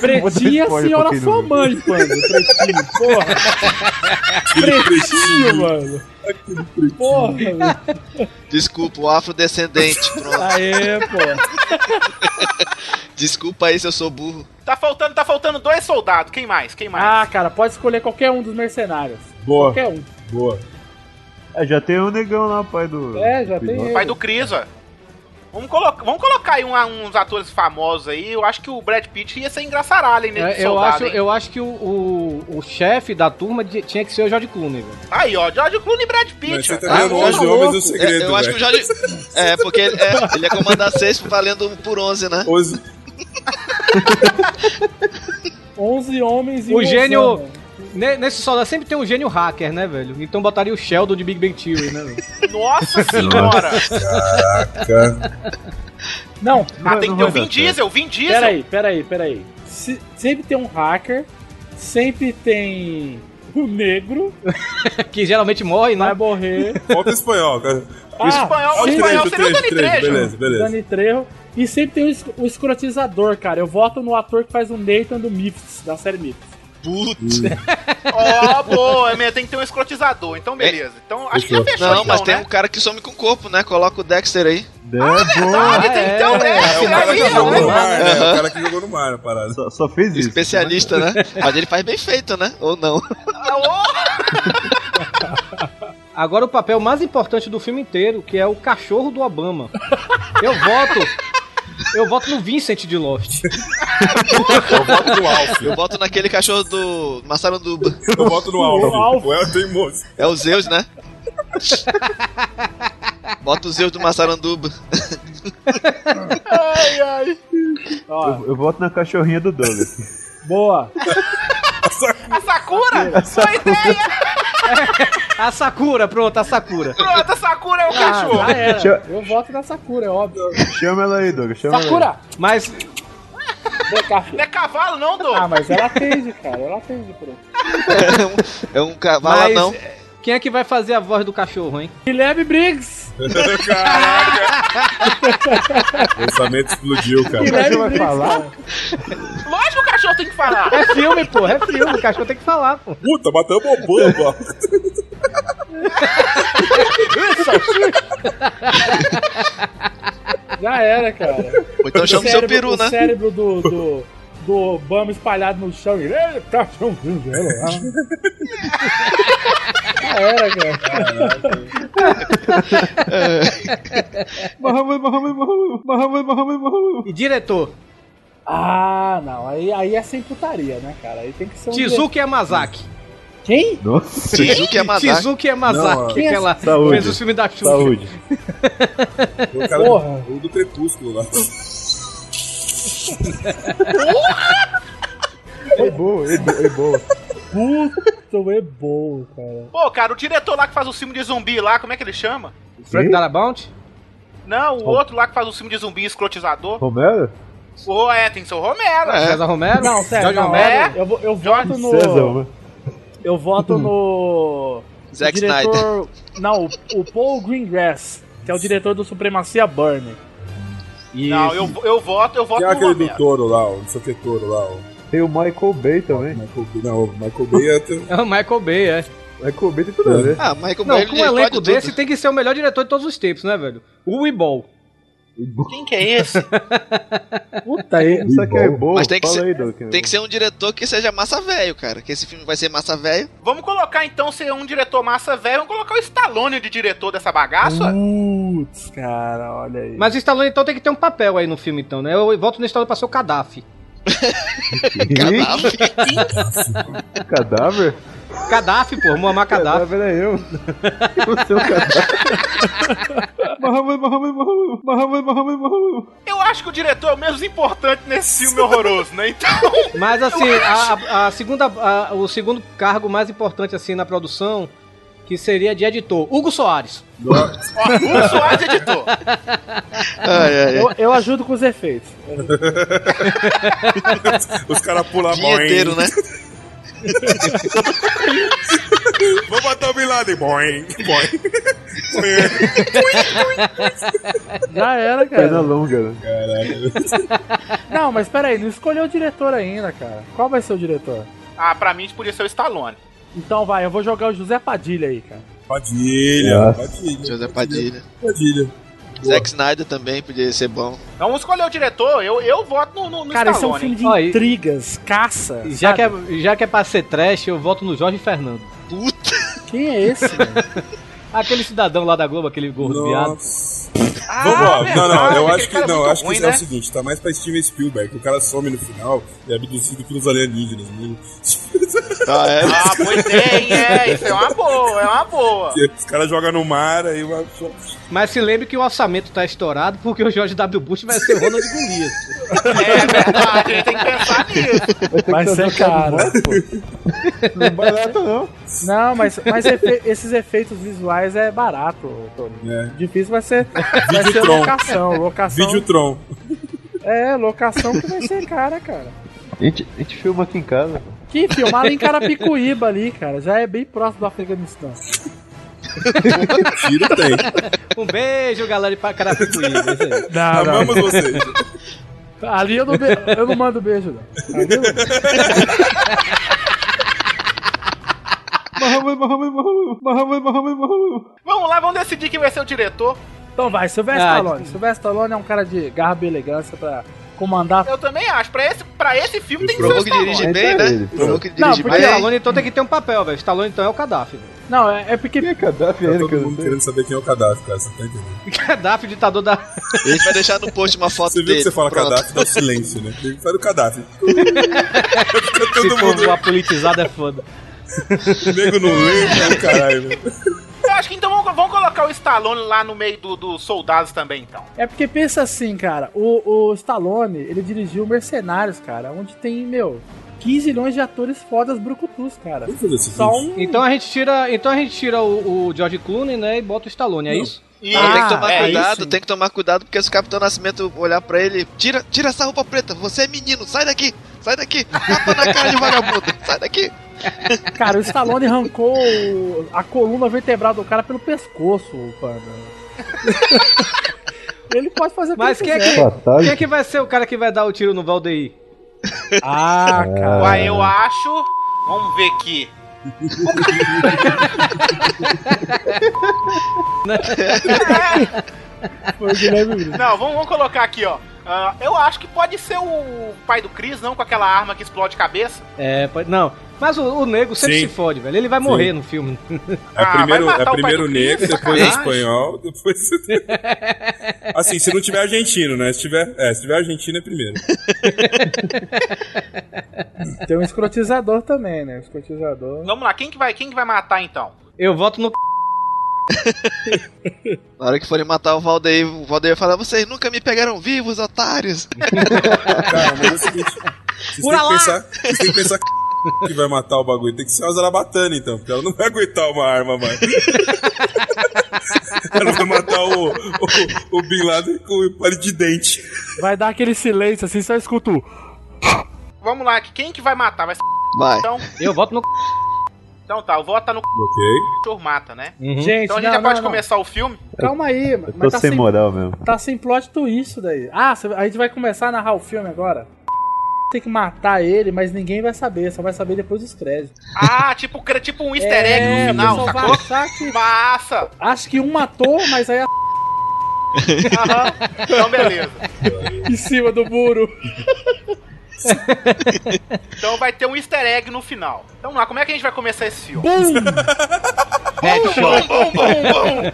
Pretinha, spoiler senhora sua mãe, mano. Pretinho, porra. Pretinho, mano. Porra, velho. Desculpa, o afrodescendente. Pronto. Aê, pô. Desculpa aí se eu sou burro. Tá faltando, tá faltando dois soldados. Quem mais? Quem mais? Ah, cara, pode escolher qualquer um dos mercenários. Boa, Qualquer um. boa. É, já tem um negão lá, pai do. É, já do tem ele. pai do Chris, ó. Vamos, colo vamos colocar aí um- uns atores famosos aí. Eu acho que o Brad Pitt ia ser engraçaralho hein, nesse É, eu, soldado, acho, hein? eu acho que o, o, o chefe da turma de- tinha que ser o George Clooney, velho. Aí, ó, George Clooney e Brad Mas Pitt. você ó. tá Ah, 11 tá homens do É, segredo, eu acho que o velho. Jorge. É, porque ele, é, ele ia comandar seis valendo um por 11, né? 11 11 homens e O gênio-. Ne- Nesse soldado sempre tem um gênio hacker, né, velho? Então botaria o Sheldon de Big Bang Theory, né, velho? Nossa senhora! cara. Não, Ah, tem que ter o vai Vin Diesel, Vin Diesel. peraí, peraí, peraí. Se- sempre tem um hacker, sempre tem o negro, que geralmente morre, vai né? morrer. Falta espanhol, cara. O espanhol, o Olha espanhol seria o Dani. Trejo. Beleza, beleza. Dani Trejo. E sempre tem o, es- o escrotizador, cara. Eu voto no ator que faz o Nathan do Myths, da série Myths. Putz. Ó, boa, é, tem que ter um escrotizador. Então, beleza. Então, acho que já fechou, Não, então, mas tem né? um cara que some com o corpo, né? Coloca o Dexter aí. É, boa. Verdade, tem que ter um é, Dexter É o cara que jogou no mar, né? O cara que jogou no mar, parada. Só, só fez isso. Especialista, né? Mas ele faz bem feito, né? Ou não? Alô? Agora o papel mais importante do filme inteiro, que é o cachorro do Obama. Eu voto. Eu voto no Vincent de Lost. Eu voto no Alf. Eu boto naquele cachorro do Massaranduba. Eu voto no Alf. O tem moço. É o Zeus, né? Bota o Zeus do Massaranduba. Ai, ai. Ó, Eu, eu voto na cachorrinha do Douglas. boa. A Sakura? Boa ideia! A Sakura, pronto, a Sakura. Pronto, a Sakura é o Ah, cachorro. já era. Deixa- Eu voto na Sakura, é óbvio. Chama ela aí, Douglas. Chama Sakura! Mas Vem cá, filho. Não é cavalo, não, Dô? Ah, mas ela atende, cara. Ela atende por aí. É um cavalo Mas não. Quem é que vai fazer a voz do cachorro, hein? Guilherme Briggs! O orçamento explodiu, cara. Guilherme vai Briggs, falar? Lógico que o cachorro tem que falar. É filme, pô, é filme, o cachorro tem que falar, pô. Puta, matamos o Obama. Já era, cara. Ou então chama o seu peru, o né? cérebro do, do, do Obama espalhado no chão. e Ele tá chãozinho, lá. Já era, cara. Mohamed, Mohamed, Mohamed, Mohamed, Mohamed, Mohamed. E diretor? Ah, não. Aí, aí é sem putaria, né, cara? Aí tem que ser um. Shizuki Yamazaki. Quem? Nossa. Shizuki Yamazaki. Shizuki Yamazaki, que ela Saúde. fez o filme da Xuxa. Saúde. O cara Porra. do Crepúsculo lá. É boa, é, bo- é boa. Puta, é bom, cara. Pô, cara, o diretor lá que faz o filme de zumbi lá, como é que ele chama? Frank Darabont? Não, o outro lá que faz o filme de zumbi escrotizador. Romero? O é, tem seu Romero. É. César Romero? Não, sério, Jorge Romero? é? Eu, eu voto no. César. Eu voto no. Zack diretor. Não, o, o Paul Greengrass, que é o diretor do Supremacia Não, eu, eu voto, eu voto Tem aquele do touro lá, o não sei o que touro lá. O Tem o Michael Bay também. Michael Bay. Não, o Michael Bay é. teu- É o Michael Bay, é. Michael Bay tem tudo a ver. Ah, Michael Não, Bay com um ele elenco tudo. desse tem que ser o melhor diretor de todos os tempos, né, velho? O Weeball. Quem que é esse? Puta aí. Isso aqui é bom. Mas tem que, Fala ser, aí, Doc. tem que ser um diretor que seja massa velho, cara. Que esse filme vai ser massa velho. Vamos colocar então ser um diretor massa velho, vamos colocar o Stallone de diretor dessa bagaça. Putz, cara, olha aí. Mas o Stallone então tem que ter um papel aí no filme, então, né? Eu voto no Stallone pra ser o Gaddafi. Cadáver? Gaddafi, pô, Muammar Gaddafi. Cadáver é eu. O cadáver. Mohamed, Mohamed, Mohamed, Mohamed, Mohamed, Mohamed. Eu acho que o diretor é o menos importante nesse filme horroroso, né? Então. Mas assim, a, a- segunda, a- o segundo cargo mais importante assim na produção, que seria de editor, Hugo Soares. Ó, o Soares editor. Ai, ai, ai. Eu, eu ajudo com os efeitos. Os caras pulam a Vinheteiro, né? Vou matar o Bin Laden. Boing, boing. Já era, Perna cara. longa, né? Caralho. Não, mas peraí, não escolheu o diretor ainda, cara. Qual vai ser o diretor? Ah, pra mim podia ser o Stallone. Então vai, eu vou jogar o José Padilha aí, cara. Padilha. Padilha. José Padilha. Padilha. Zack Snyder também podia ser bom. Então vamos escolher o diretor. Eu, eu voto no, no, no Cara, esse é um filme de e- intrigas, caça. Já sabe? que, é, já que é pra ser trash, eu voto no Jorge Fernando. Puta. Quem é esse? Aquele cidadão lá da Globo, aquele gordo viado. Ah, Vamos lá. verdade, Não, não, eu acho que é não, muito acho ruim, que né? é o seguinte, tá mais pra Steven Spielberg, que o cara some no final e é abduzido pelos alienígenas. né? Ah, é. Ah, pois tem, é. Isso é uma boa, é uma boa. Os caras jogam no mar aí uma. Mas se lembre que o orçamento tá estourado porque o George W. Bush vai ser o Ronald Golias. É verdade, a gente tem que pensar nisso. Vai ser caro. Não é barato, não. Não, mas, mas efe- esses efeitos visuais é barato, Tony. É. Difícil vai ser, vai ser Videotron. locação. Locação. Videotron. É, locação que vai ser cara, cara. A gente, a gente filma aqui em casa. Que filmar em Carapicuíba ali, cara. Já é bem próximo do Afeganistão. Tiro tem. Um beijo, galera de Carapicuíba. é isso aí. Não, não. Amamos vocês. Ali eu não, be- eu não mando beijo, não. Ali eu não-. Vamos lá, vamos decidir quem vai ser o diretor. Então vai, Sylvester Ah, Stallone. Sylvester Stallone é um cara de garra e elegância pra comandar. Eu também acho. Pra esse, pra esse filme tem que ser o que Stallone. dirige bem, Entra né? Provou que Não, dirige porque Mas bem. Stallone então tem que ter um papel, velho. Stallone então é o Gaddafi. velho. Não, é, é porque. Quem é Gaddafi Tá que todo não mundo querendo saber quem é o Gaddafi, cara. Você tá entendendo? Gaddafi, ditador da. A gente vai deixar no post uma foto Você viu dele. que você fala Pronto. Gaddafi, dá o silêncio, né? Ele faz o Gaddafi. Se Todo for mundo, uma politizada é foda. o nego não lembra, né, caralho. Acho que então vamos, colocar o Stallone lá no meio do- dos soldados também, então. É porque pensa assim, cara. O, o Stallone, ele dirigiu Mercenários, cara. Onde tem, meu, 15 milhões de atores fodas brucutus, cara. Só um. Então a gente tira, então a gente tira o, o George Clooney, né, e bota o Stallone, é Não. isso? E Não, tem que tomar é, cuidado, tem que tomar cuidado, porque se o Capitão Nascimento olhar pra ele, tira, tira essa roupa preta, você é menino, sai daqui, sai daqui, tapa na cara de vagabundo, sai daqui. Cara, o Stallone arrancou a coluna vertebral do cara pelo pescoço, pano. ele pode fazer o que Mas quem é que, quem é que vai ser o cara que vai dar o tiro no Valdeir? Ah, cara. Uai, eu acho. Vamos ver aqui. Não, vamos, vamos colocar aqui, ó. Ah, eu acho que pode ser o pai do Chris, não com aquela arma que explode cabeça. É, pode, não. Mas o, o nego sempre Sim. se fode, velho. Ele vai morrer Sim. no filme. É Ah, primeiro, é o primeiro Chris, negro, depois sacanagem. espanhol, depois. assim, se não tiver argentino, né? Se tiver, é, se tiver argentino é primeiro. Tem um escrotizador também, né? Escrotizador. Vamos lá, quem que vai, quem que vai matar então? Eu voto no. Na hora que forem matar o Valdeir, o Valdeir vai falar: vocês nunca me pegaram vivos, otários. Cara, mas é o seguinte. Vocês têm pensar. Vocês têm que pensar que vai matar o bagulho. Tem que ser uma zarabatana, então, porque ela não vai aguentar uma arma mais. ela vai matar o, o, o Bin Laden com o palito de dente. Vai dar aquele silêncio assim, só escuta o. Vamos lá, quem que vai matar? Vai ser Vai. então. Eu voto no. Então tá, eu vou votar no Ok. cachorro mata, né? Uhum. Gente, Então a gente não, já não, pode não. começar o filme. Calma aí, Eu tô mas tá sem sem, moral mesmo. tá sem plot twist isso daí. Ah, cê- a gente vai começar a narrar o filme agora. Tem que matar ele, mas ninguém vai saber, só vai saber depois dos créditos. Ah, tipo, tipo um easter egg É, no o final, vai sacou? achar que. Massa! Acho que um matou, mas aí a Aham. Então beleza. em cima do muro. Então vai ter um easter egg no final. Então vamos lá, como é que a gente vai começar esse filme? Bum! Headshot. Bum, bum, bum.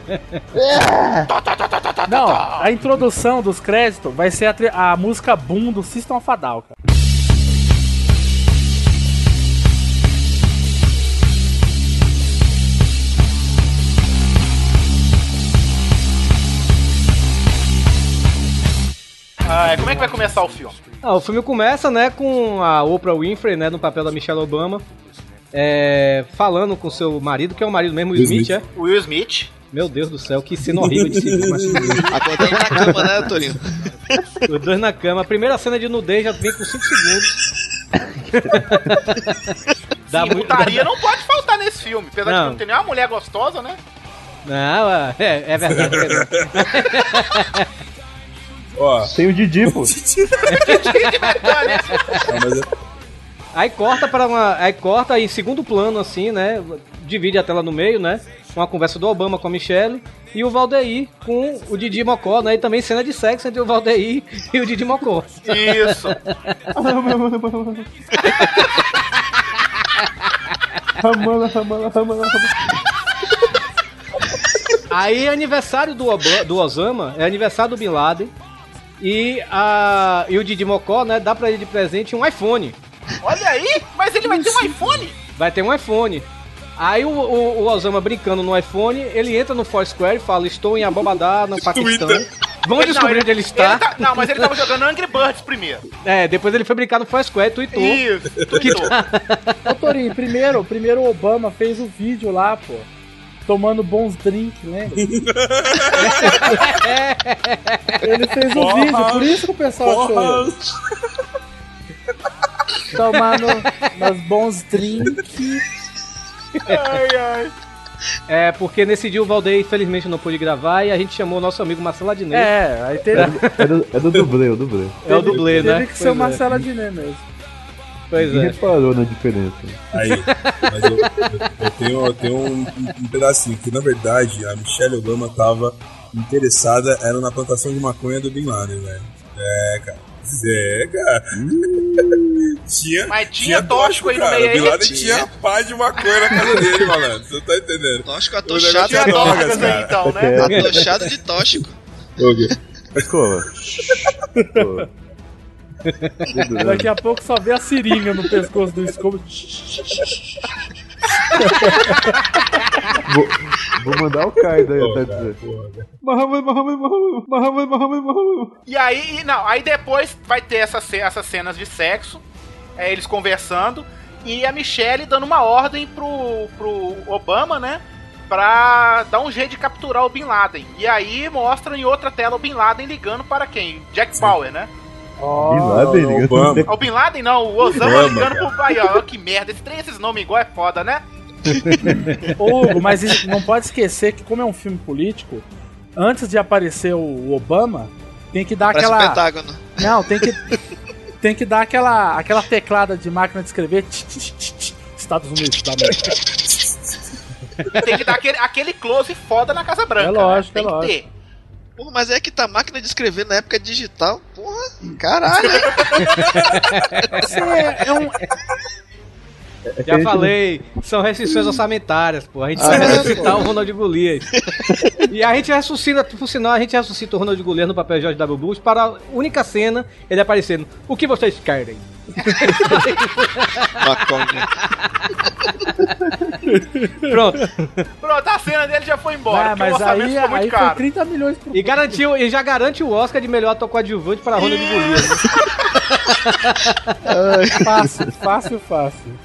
Não, a introdução dos créditos vai ser a, a música Boom do System of a Down, cara. Ah, é, como é que vai começar o filme? Ah, o filme começa, né, com a Oprah Winfrey, né, no papel da Michelle Obama, é, falando com seu marido, que é o marido mesmo, o Will Smith, Smith. é? Will Smith. Meu Deus do céu, que cena horrível de se ver, mas. Acordando na cama, né, Torinho? Os dois na cama. A primeira cena de nudez já vem com 5 segundos. Dá Sim, muito- putaria não pode faltar nesse filme. Apesar de Não. que não tem nenhuma mulher gostosa, né? Não, é, é verdade. Ó. Tem o Didi, pô. Mas é- Aí corta para uma. Aí corta em segundo plano, assim, né? Divide a tela no meio, né? Uma conversa do Obama com a Michelle e o Valdeir com o Didi Mocó, né? E também cena de sexo entre o Valdeir e o Didi Mocó. Isso. Aí é aniversário do, Oba- do Osama, é aniversário do Bin Laden. E, a, e o Didi Mocó, né, dá pra ele de presente um iPhone. Olha aí, mas ele vai ter um iPhone. Vai ter um iPhone. Aí o, o, o Osama brincando no iPhone, ele entra no Foursquare e fala, estou em Abobadá, no Paquistão. Ele- descobrir não, onde ele está. tá- não, mas ele tava jogando Angry Birds primeiro. É, depois ele foi brincar no Foursquare, tweetou. Isso. Que tweetou. tá- Ô Torinho, primeiro, primeiro o Obama fez o vídeo lá, pô. Tomando bons drinks, lembra? Ele fez o Porra! vídeo, por isso que o pessoal achou Porra! ele. Tomando bons drinks. Ai, ai. É, porque nesse dia o Valdeir infelizmente não pôde gravar e a gente chamou o nosso amigo Marcelo Adnet. É, aí teve, É do, é do dublê, o dublê. É o dublê, teve né? que ser o é. Marcelo Adnet mesmo. Pois Ninguém é. reparou na diferença. Aí, mas eu, eu- eu tenho, eu tenho um, um- pedacinho, que na verdade a Michelle Obama tava interessada era na plantação de maconha do Bin Laden, velho. É, cara. É, cara. tinha, Mas tinha tóxico aí no meio O Bin aí? Laden tinha pá de maconha na casa dele, malandro. Você tá entendendo? Tóxico atochado. Tinha é drogas, aí então, né? Atochado de tóxico. Ok. Escova. Daqui a pouco só vê a seringa no pescoço do escobo. Vou, vou mandar o Kaido aí Pô, até dizer. Muhammad, Muhammad, Muhammad, Muhammad. E aí, não, aí depois vai ter essas, ce- essas cenas de sexo, é, eles conversando, e a Michelle dando uma ordem pro, pro Obama, né? Pra dar um jeito de capturar o Bin Laden. E aí mostra em outra tela o Bin Laden ligando para quem? Jack Bauer, né? Bin Laden, ligando Obama. O Bin Laden não, o Osama Obama, ligando cara. pro. Aí, ó, que merda, esse trem, esses nomes igual é foda, né? Ô, Hugo, mas não pode esquecer que, como é um filme político, antes de aparecer o Obama, tem que dar Parece aquela. Pentágono. Não, tem que. tem que dar aquela, aquela teclada de máquina de escrever. Estados Unidos da América. Tem que dar aquele, aquele close foda na Casa Branca. É lógico, né? Tem é que lógico. ter. Porra, mas é que tá a máquina de escrever na época digital. Porra, caralho. É, é um. É Já gente- falei, são restrições orçamentárias, pô. A gente Ah, vai é, ressuscitar pô. o Ronald Golias. e a gente ressuscita, por sinal, a gente ressuscita o Ronald Golias no papel George W. Bush para a única cena ele aparecendo. O que vocês querem? Maconha. Pronto. Pronto, a cena dele já foi embora, Ah, porque o mas aí, ficou muito aí foi caro. 30 milhões pro E garantiu, e já garante o Oscar de melhor ator coadjuvante para Ronald Golias. né? Fácil, fácil, fácil.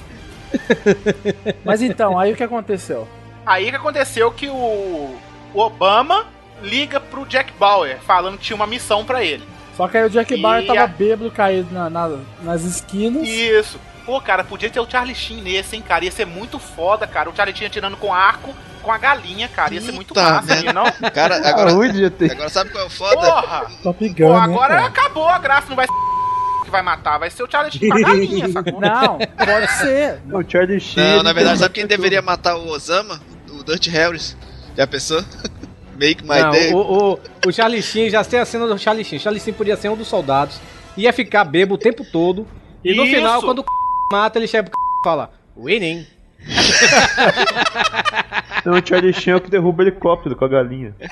Mas então, aí o que aconteceu? Aí que aconteceu que o, Obama liga pro Jack Bauer, falando que tinha uma missão pra ele. Só que aí o Jack E Bauer tava a- bêbado, caído na- na- nas esquinas. Isso. Pô, cara, podia ter o Charlie Sheen nesse, hein, cara. Ia ser muito foda, cara. O Charlie Sheen atirando com arco, com a galinha, cara. Ia ser muito massa, merda. não? Cara, agora, agora sabe qual é o foda? Porra! Top Gun, Pô, né, agora acabou a graça, não vai ser que vai matar, vai ser o Charlie Sheen com a galinha, sacou? Não, pode ser. O Charlie Sheen. Não, na verdade, sabe quem deveria matar o Osama? O Dutch Harris. Já pensou? Make my Não, day. o, o, o Charlie Sheen, já tem a cena do Charlie Sheen. Charlie Sheen podia ser um dos soldados, ia ficar bebo o tempo todo, e no Isso. final, quando o mata, ele chega pro e fala, winning. Não, o Charlie Sheen é o que derruba o helicóptero com a galinha.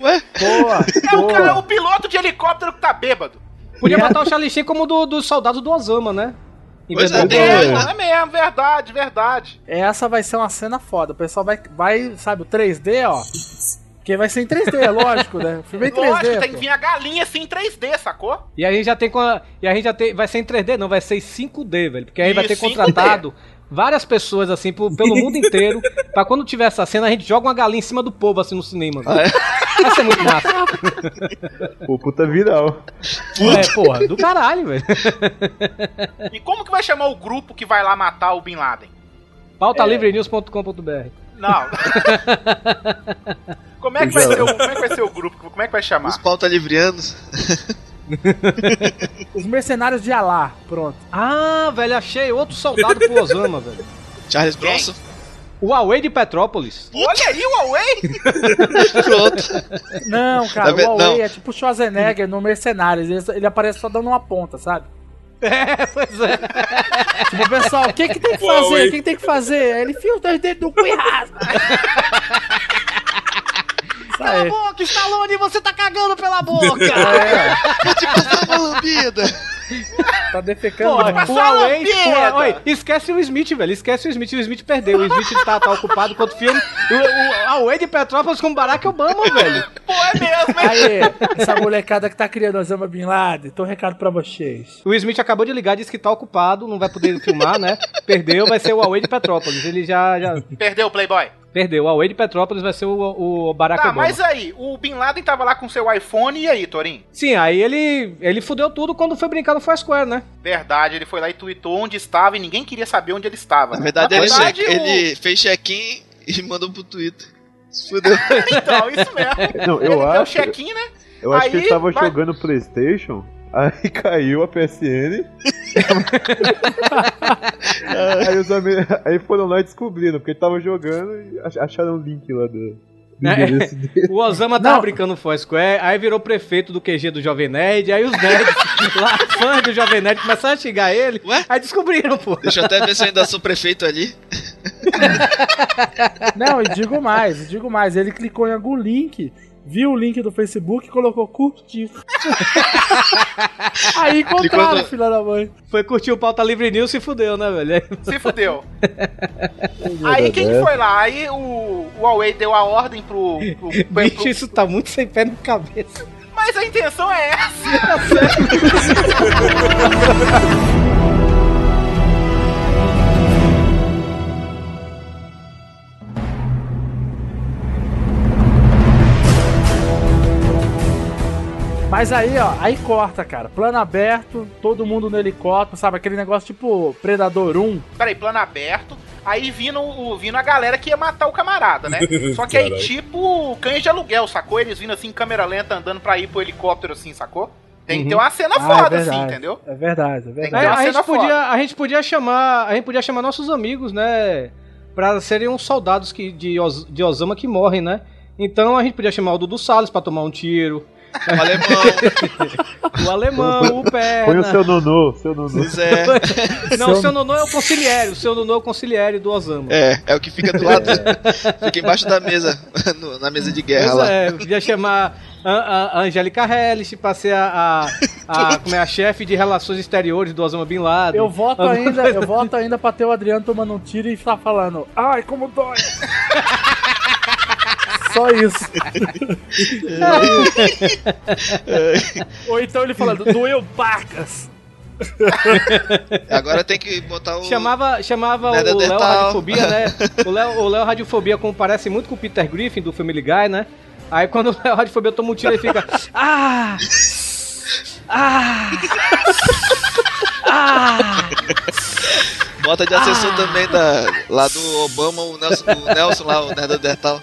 Ué? Boa, É o, cara, boa. o piloto de helicóptero que tá bêbado. Podia matar o Charlie Sheen como do, dos soldados do Osama, né? Em Pois é, do- É, né? é mesmo, verdade, verdade. Essa vai ser uma cena foda. O pessoal vai, vai sabe, o 3D, ó. Que vai ser em 3D, é lógico, né? O filme é em 3D. Lógico, tem que pô. vir a galinha assim em 3D, sacou? E a gente já tem com a- e a gente já tem vai ser em 3D, não vai ser em 5D, velho, porque a gente vai ter Isso, 5D. contratado várias pessoas assim pro- pelo mundo inteiro pra quando tiver essa cena a gente joga uma galinha em cima do povo assim no cinema. Ah, é? Vai ser muito massa. Pô, puta viral. É, porra, do caralho, velho. E como que vai chamar o grupo que vai lá matar o Bin Laden? pautalivrenews.com.br. Não. como, é que vai ser o, como é que vai ser o grupo? Como é que vai Os chamar? pauta livrianos. Os mercenários de Alá, pronto. Ah, velho, achei outro soldado pro Osama, velho. Charles? Bronson. O Huawei de Petrópolis. Olha aí o Huawei! Pronto. Não, cara, Tá o? Huawei Não. é tipo o Schwarzenegger no Mercenários. Ele, ele aparece só dando uma ponta, sabe? É, pois é. Tipo, pessoal, o que que tem que fazer? O que que tem que fazer? Aí Ele enfia os dois dedos no cu e rasga. Cala a boca, Stallone, você tá cagando pela boca. É, Te passar uma lambida. tá defecando. Pô. Passou o a o- oi, esquece o Smith, velho. Esquece o Smith. O Smith perdeu. O Smith tá, tá ocupado com outro filme. O, o de Petrópolis com Barack Obama, velho. Pô, é mesmo, hein? Aí, essa molecada que tá criando Osama Bin Laden, tô um recado pra vocês. O Smith acabou de ligar, disse que tá ocupado, não vai poder filmar, né? Perdeu, vai ser o Huawei de Petrópolis. Ele já, já Perdeu o Playboy. perdeu. O Huawei de Petrópolis vai ser o, o Barack Tá, Obama. mas aí, o Bin Laden tava lá com seu iPhone e aí, Torinho? Sim, aí ele, ele fudeu tudo quando foi brincar no Foursquare, né? Verdade, ele foi lá e tweetou onde estava e ninguém queria saber onde ele estava. Na verdade, Na ele, verdade, che- o- ele fez check-in e mandou pro Twitter. Fudeu. Então, isso mesmo. Não, ele eu deu acho. check-in, né? Eu acho que Aí ele tava vai- jogando Playstation, aí caiu a PSN. aí, os aí foram lá e descobriram, porque ele tava jogando e ach- acharam o link lá do É. dele. O Osama tava Não. brincando no Foursquare, aí virou prefeito do QG do Jovem Nerd, aí os nerds lá, fãs do Jovem Nerd, começaram a xingar ele, Ué? aí descobriram, pô. Deixa eu até ver se eu ainda sou prefeito ali. Não, e digo mais, e digo mais. Ele clicou em algum link, viu o link do Facebook e colocou curtir. Aí encontraram, filha da mãe. Foi curtir o Pauta Livre News e se fudeu, né, velho? Se fudeu. Aí quem que foi lá? Aí o, o Huawei deu a ordem pro. pro- pro- Bicho, isso tá muito sem pé na cabeça. Mas a intenção é essa. Mas aí, ó, aí corta, cara. Plano aberto, todo mundo no helicóptero, sabe? Aquele negócio tipo Predador 1. Peraí, plano aberto. Aí vindo, o- vindo a galera que ia matar o camarada, né? Só que aí, tipo, cães de aluguel, sacou? Eles vindo assim em câmera lenta andando pra ir pro helicóptero, assim, sacou? Tem que Uhum. ter uma cena Ah, foda, é assim, entendeu? É verdade, é verdade. que É, a, gente podia, foda. a gente podia chamar. A gente podia chamar nossos amigos, né? Pra serem uns soldados que, de, Os- de Osama que morrem, né? Então a gente podia chamar o Dudu Salles pra tomar um tiro. O alemão. O alemão, o perna. Põe o seu nonô, seu nonô. Pois é. Não, o seu nonô é o conciliere. O seu nonô é o conciliere do Osama. É, é o que fica do lado. Fica embaixo da mesa, no- na mesa de guerra Pois lá. é, podia chamar a, a, a Angélica Hellish pra ser a, a, a, como é, a chefe de relações exteriores do Osama Bin Laden. Eu voto ainda, eu voto ainda pra ter o Adriano tomando um tiro e estar falando, ai, como dói. Só isso. Ou então ele falando, doeu pacas. Agora tem que botar o. Chamava, chamava o Léo. Radiofobia, né? O Léo, o Léo Radiofobia, como parece muito com o Peter Griffin do Family Guy, né? Aí quando o Léo Radiofobia toma um tiro, ele fica. Ah! Ah! Ah! Bota de assessor também da, lá do Obama, o Nelson, o Nelson lá, o Neandertal.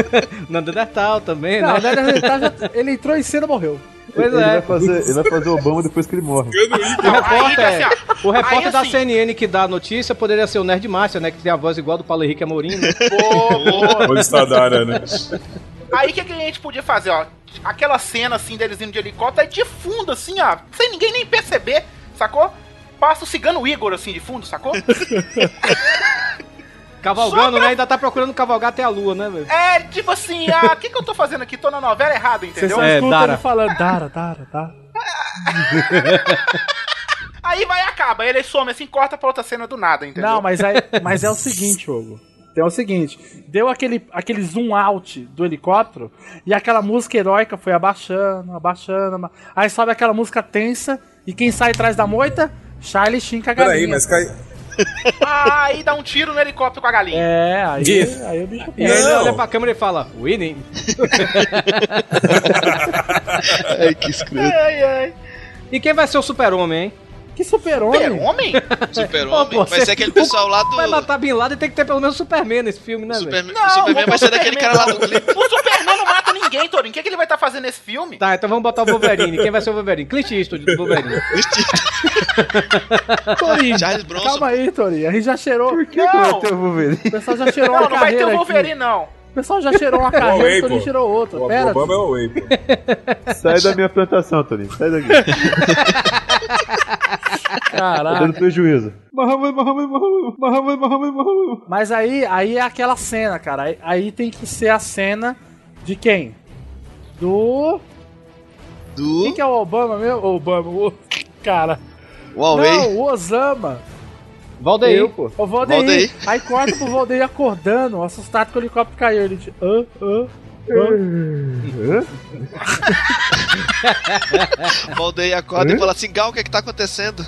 Neandertal também, Não, né? Neandertal já- ele entrou em cena e morreu. Pois ele, é. vai fazer, ele vai fazer o Obama depois que ele morre. O repórter, ó, o repórter da assim- CNN que dá a notícia poderia ser o Nerd Master, né? Que tem a voz igual do Paulo Henrique Amorim, né? Boa, boa. Onde está a Dara, né? Aí o que, que a gente podia fazer, ó? Aquela cena assim deles indo de helicóptero, aí de fundo, assim, ó, sem ninguém nem perceber, sacou? Passa o cigano Igor assim de fundo, sacou? Cavalgando, pra- né? Ainda tá procurando cavalgar até a lua, né, velho? É, tipo assim, ah, o que, que eu tô fazendo aqui? Tô na novela errada, Você entendeu? só É, escuta Dara. ele falando, Dara, Dara, Dara. Aí vai e acaba, ele some assim, corta pra outra cena do nada, entendeu? Não, mas, aí, mas é o seguinte, Hugo. Tem o seguinte, deu aquele, aquele zoom out do helicóptero e aquela música heróica foi abaixando, abaixando, aba- aí sobe aquela música tensa e quem sai atrás da moita? Charlie Sheen com a galinha. Peraí, mas cai. Ah, aí dá um tiro no helicóptero com a galinha. É, aí, aí o bicho E aí ele olha pra câmera e fala, winning. Ai, que escroto. Ai, ai. E quem vai ser o super-homem, hein? Que super-homem. Super-homem? Super-Homem. Vai ser aquele pessoal lá do. Vai matar Bin Laden tem que ter pelo menos o Superman nesse filme, né, velho? Superman, Não, o Superman não vai ser daquele cara lá do não. clipe. O Superman não mata ninguém, Torinho. O que, que ele vai estar fazendo nesse filme? Tá, então vamos botar o Wolverine. Quem vai ser o Wolverine? Clint Eastwood do Wolverine. Torinho, Charles Bronson. calma aí, Torinho. A gente já cheirou. Por que, que vai Não. ter o Wolverine? O pessoal já cheirou Não, uma não vai ter carreira o aqui. Wolverine, não. O pessoal já cheirou uma carreira, Huawei, o Torinho pô. cheirou outra. O Pera, Obama é o Way, pô. Sai da minha plantação, Toninho. Sai daqui. Caralho. dando prejuízo. Muhammad, Muhammad, Muhammad, Muhammad, Muhammad, Muhammad. Mas aí, aí é aquela cena, cara. Aí, aí tem que ser a cena de quem? Do. Quem Do que é o Obama mesmo? O Obama, o. Cara. Huawei. Não, o Osama. Valdeir. Eu, pô. O Valdeir. Valdeir. Aí corta pro Valdeir acordando, assustado que o helicóptero caiu. Ele diz: hã, hã, hã. Valdeir acorda e fala assim: Gal, o que é que tá acontecendo?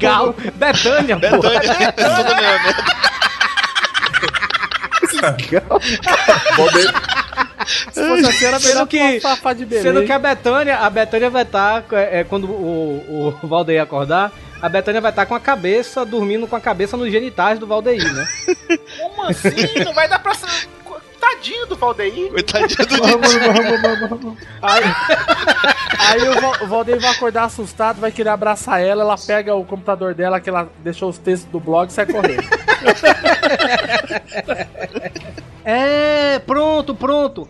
Gal. Betânia, pô. Betânia. Tudo mesmo. Valdeir, Se fosse assim, era melhor Sendo que- que Fafá de Belém. Sendo que a Betânia, a Betânia vai estar, é, quando o, o Valdeir acordar, a Betânia vai estar com a cabeça, dormindo com a cabeça nos genitais do Valdeir, né? Como assim? Não vai dar pra... Tadinho do Valdeir. Coitadinho do Aí, aí o, Val- o Valdeir vai acordar assustado, vai querer abraçar ela, ela pega o computador dela, que ela deixou os textos do blog e sai correndo. É, pronto, pronto.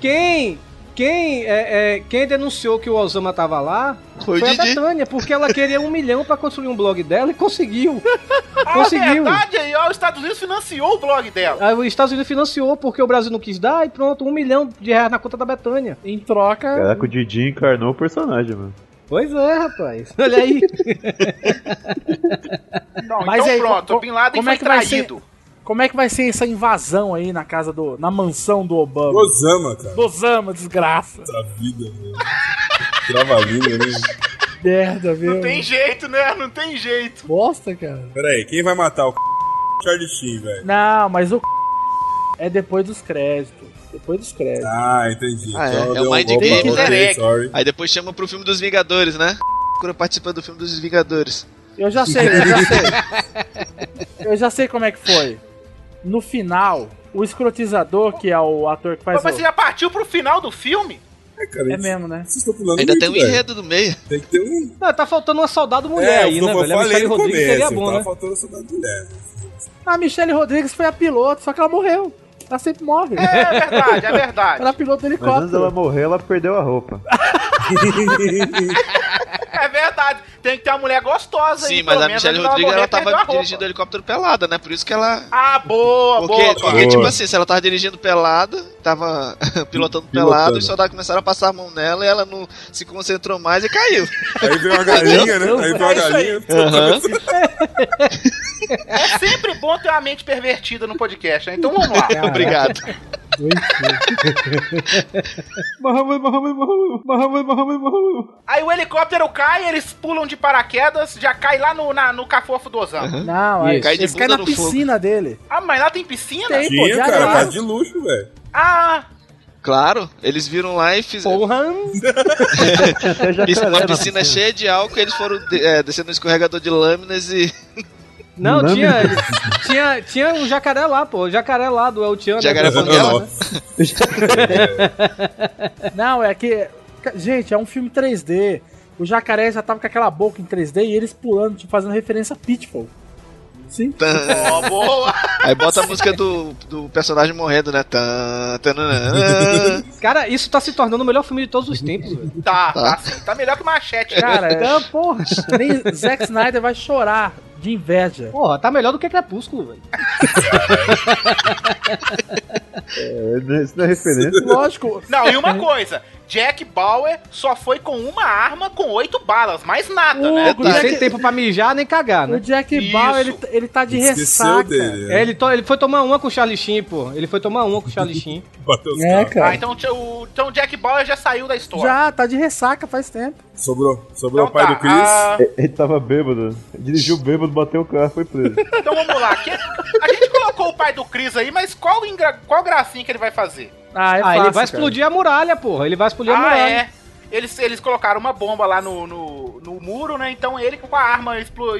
Quem, quem, é, é, quem denunciou que o Osama tava lá Foi foi, a. Betânia, porque ela queria um milhão pra construir um blog dela e conseguiu. Ah, Conseguiu. verdade aí, ó. Os Estados Unidos financiou o blog dela. Aí os Estados Unidos financiou porque o Brasil não quis dar e pronto, um milhão de reais na conta da Betânia. Em troca. Caraca, o Didi encarnou o personagem, mano. Pois é, rapaz. Olha aí. Não, Mas então aí, pronto, o Bin Laden como é foi que vai ser? Como é que vai ser essa invasão aí na casa do. na mansão do Obama? Osama, cara. Do Osama, desgraça. Essa vida, velho. Trava-língua, né? Merda, viu? Não tem jeito, né? Não tem jeito. Bosta, cara. Pera aí, quem vai matar o Charlie Sheen, velho? Não, mas o. É depois dos créditos. Depois dos créditos. Ah, entendi. Ah, é. Então É o deu um Mind Game, né? Aí depois chama pro filme dos Vingadores, né? Procura participar do filme dos Vingadores. Eu já sei, eu já sei. Eu já sei como é que foi. No final, o escrotizador, que é o ator que faz Mas o... você já partiu pro final do filme? É, cara, É isso- mesmo, né? Vocês estão pulando Ainda muito, tem um velho. enredo no meio. Tem que ter um... Não, tá faltando uma soldado mulher é, aí, né, velho? A Michelle Rodrigues começo, seria bom, tava né? faltando essa da mulher. né? A Michelle Rodrigues foi a piloto, só que ela morreu. Ela sempre morre. É verdade, é verdade. Ela é piloto do Mas antes helicóptero. dela morrer, ela perdeu a roupa. É verdade. Tem que ter uma mulher gostosa aí, Sim, mas pelo a Michelle Rodrigues ela tava dirigindo o helicóptero pelada, né? Por isso que ela. Ah, boa, Porque, boa. porque boa. tipo assim, se ela tava dirigindo pelada, tava pilotando pelado, os soldados começaram a passar a mão nela e ela não se concentrou mais e caiu. Aí veio uma galinha, né? Aí veio uma É galinha. É sempre bom ter uma mente pervertida no podcast, né? Então vamos lá. Obrigado. Muhammad, Muhammad. Aí o helicóptero cai, eles pulam de paraquedas, já cai lá no, na- no cafofo do Osama. Não, aí, Cai de eles caem na no fogo. piscina dele. Ah, mas lá tem piscina? Tem, pô, Tinha, de cara, areia. casa de luxo, velho. Ah, Claro, eles viram lá e fizeram. Porra! Uma na piscina cheia de álcool, eles foram é, descendo no escorregador de lâminas e. Não, Não, tinha, tinha, tinha um jacaré lá, pô. O jacaré lá do El né? Jacaré Banguela, né? Não, é que. Gente, é um filme 3D. O jacaré já tava com aquela boca em 3D e eles pulando, tipo, fazendo referência a Pitfall. Sim. ó, boa. Aí bota a música do, do personagem morrendo, né? Tan, tananã. Cara, isso tá se tornando o melhor filme de todos os tempos, velho. Tá, tá, sim. Tá melhor que machete. Cara, Então, porra. nem Zack Snyder vai chorar de inveja. Porra, tá melhor do que Crepúsculo, velho. É, Isso não é referência. Lógico. Não, e uma coisa. Jack Bauer só foi com uma arma com oito balas, mais nada, O né? Jack- E sem tempo pra mijar nem cagar, O né? Jack Isso. Bauer, ele, ele tá de Esqueceu ressaca. dele. É, né? ele, to- ele foi tomar uma com o Charlie Sheen, pô. Ele foi tomar uma com o Charlie Sheen. Bateu os É, carros. Ah, cara. então, o, então o Jack Bauer já saiu da história. Já, tá de ressaca faz tempo. Sobrou, sobrou Então o pai tá, do Chris. ah, Ele tava bêbado. Dirigiu bêbado, bateu o carro, foi preso. então vamos lá. A gente colocou o pai do Chris aí, mas qual, qual gracinha que ele vai fazer? Ah, é ah, fácil, ele vai cara. explodir a muralha, porra. Ele vai explodir a Ah, muralha. é. Eles, eles colocaram uma bomba lá no, no, no muro, né? Então ele com a arma explo-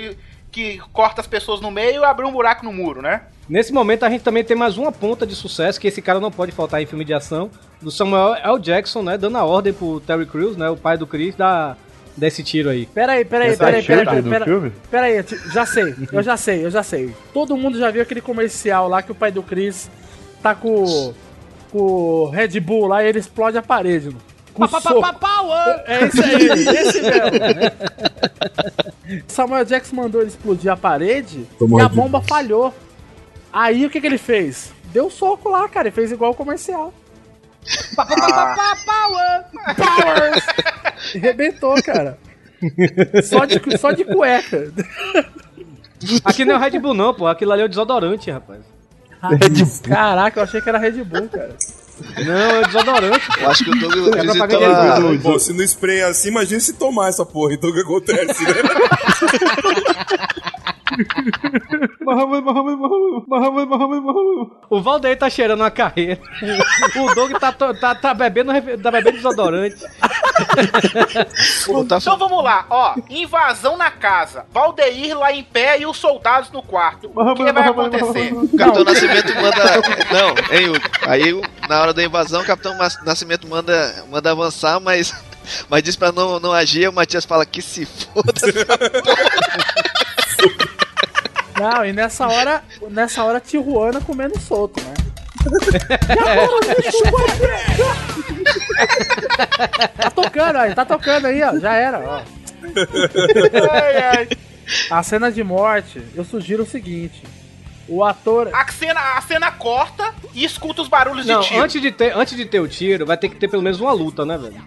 que corta as pessoas no meio abriu um buraco no muro, né? Nesse momento a gente também tem mais uma ponta de sucesso, que esse cara não pode faltar em filme de ação, do Samuel L. Jackson, né? Dando a ordem pro Terry Crews, né? O pai do Chris, dar, dar esse tiro aí. Peraí, peraí, peraí, peraí, peraí, peraí, já sei, eu já sei, eu já sei. Todo mundo já viu aquele comercial lá que o pai do Chris tá com, com o Red Bull lá e ele explode a parede. mano. Com soco. É esse aí, esse mesmo. Samuel Jackson mandou ele explodir a parede Tomou e a bomba falhou. Aí o que, que ele fez? Deu soco lá, cara, ele fez igual o comercial. Powers! Arrebentou, cara. Só de, só de cueca. Aqui não é o Red Bull, não, pô. Aquilo ali é o desodorante, rapaz. Caraca, eu achei que era Red Bull, cara. Não, é desodorante. Eu acho que o Doug visitou propaganda a... de Pô, se não spray assim, imagina se tomar essa porra. Então o que acontece, né? Muhammad, Muhammad, Muhammad, Muhammad, Muhammad, Muhammad. O Valdeir tá cheirando a carreira. O Doug tá, tá, tá, bebendo, tá bebendo desodorante. Então vamos lá, ó. Invasão na casa. Valdeir lá em pé e os soldados no quarto. O que vai acontecer? O Capitão Nascimento manda. Não, hein, Hugo? Aí, na hora da invasão, o Capitão Nascimento manda, manda avançar, mas. Mas diz pra não, não agir, o Matias fala que se foda. Não, e nessa hora, nessa hora Tijuana comendo solto, né? tá tocando aí, tá tocando aí, ó. Já era, ó. Ai, ai. A cena de morte, eu sugiro o seguinte. O ator. A cena, a cena corta e escuta os barulhos Não, de tiro. antes de, ter, antes de ter o tiro, vai ter que ter pelo menos uma luta, né, velho?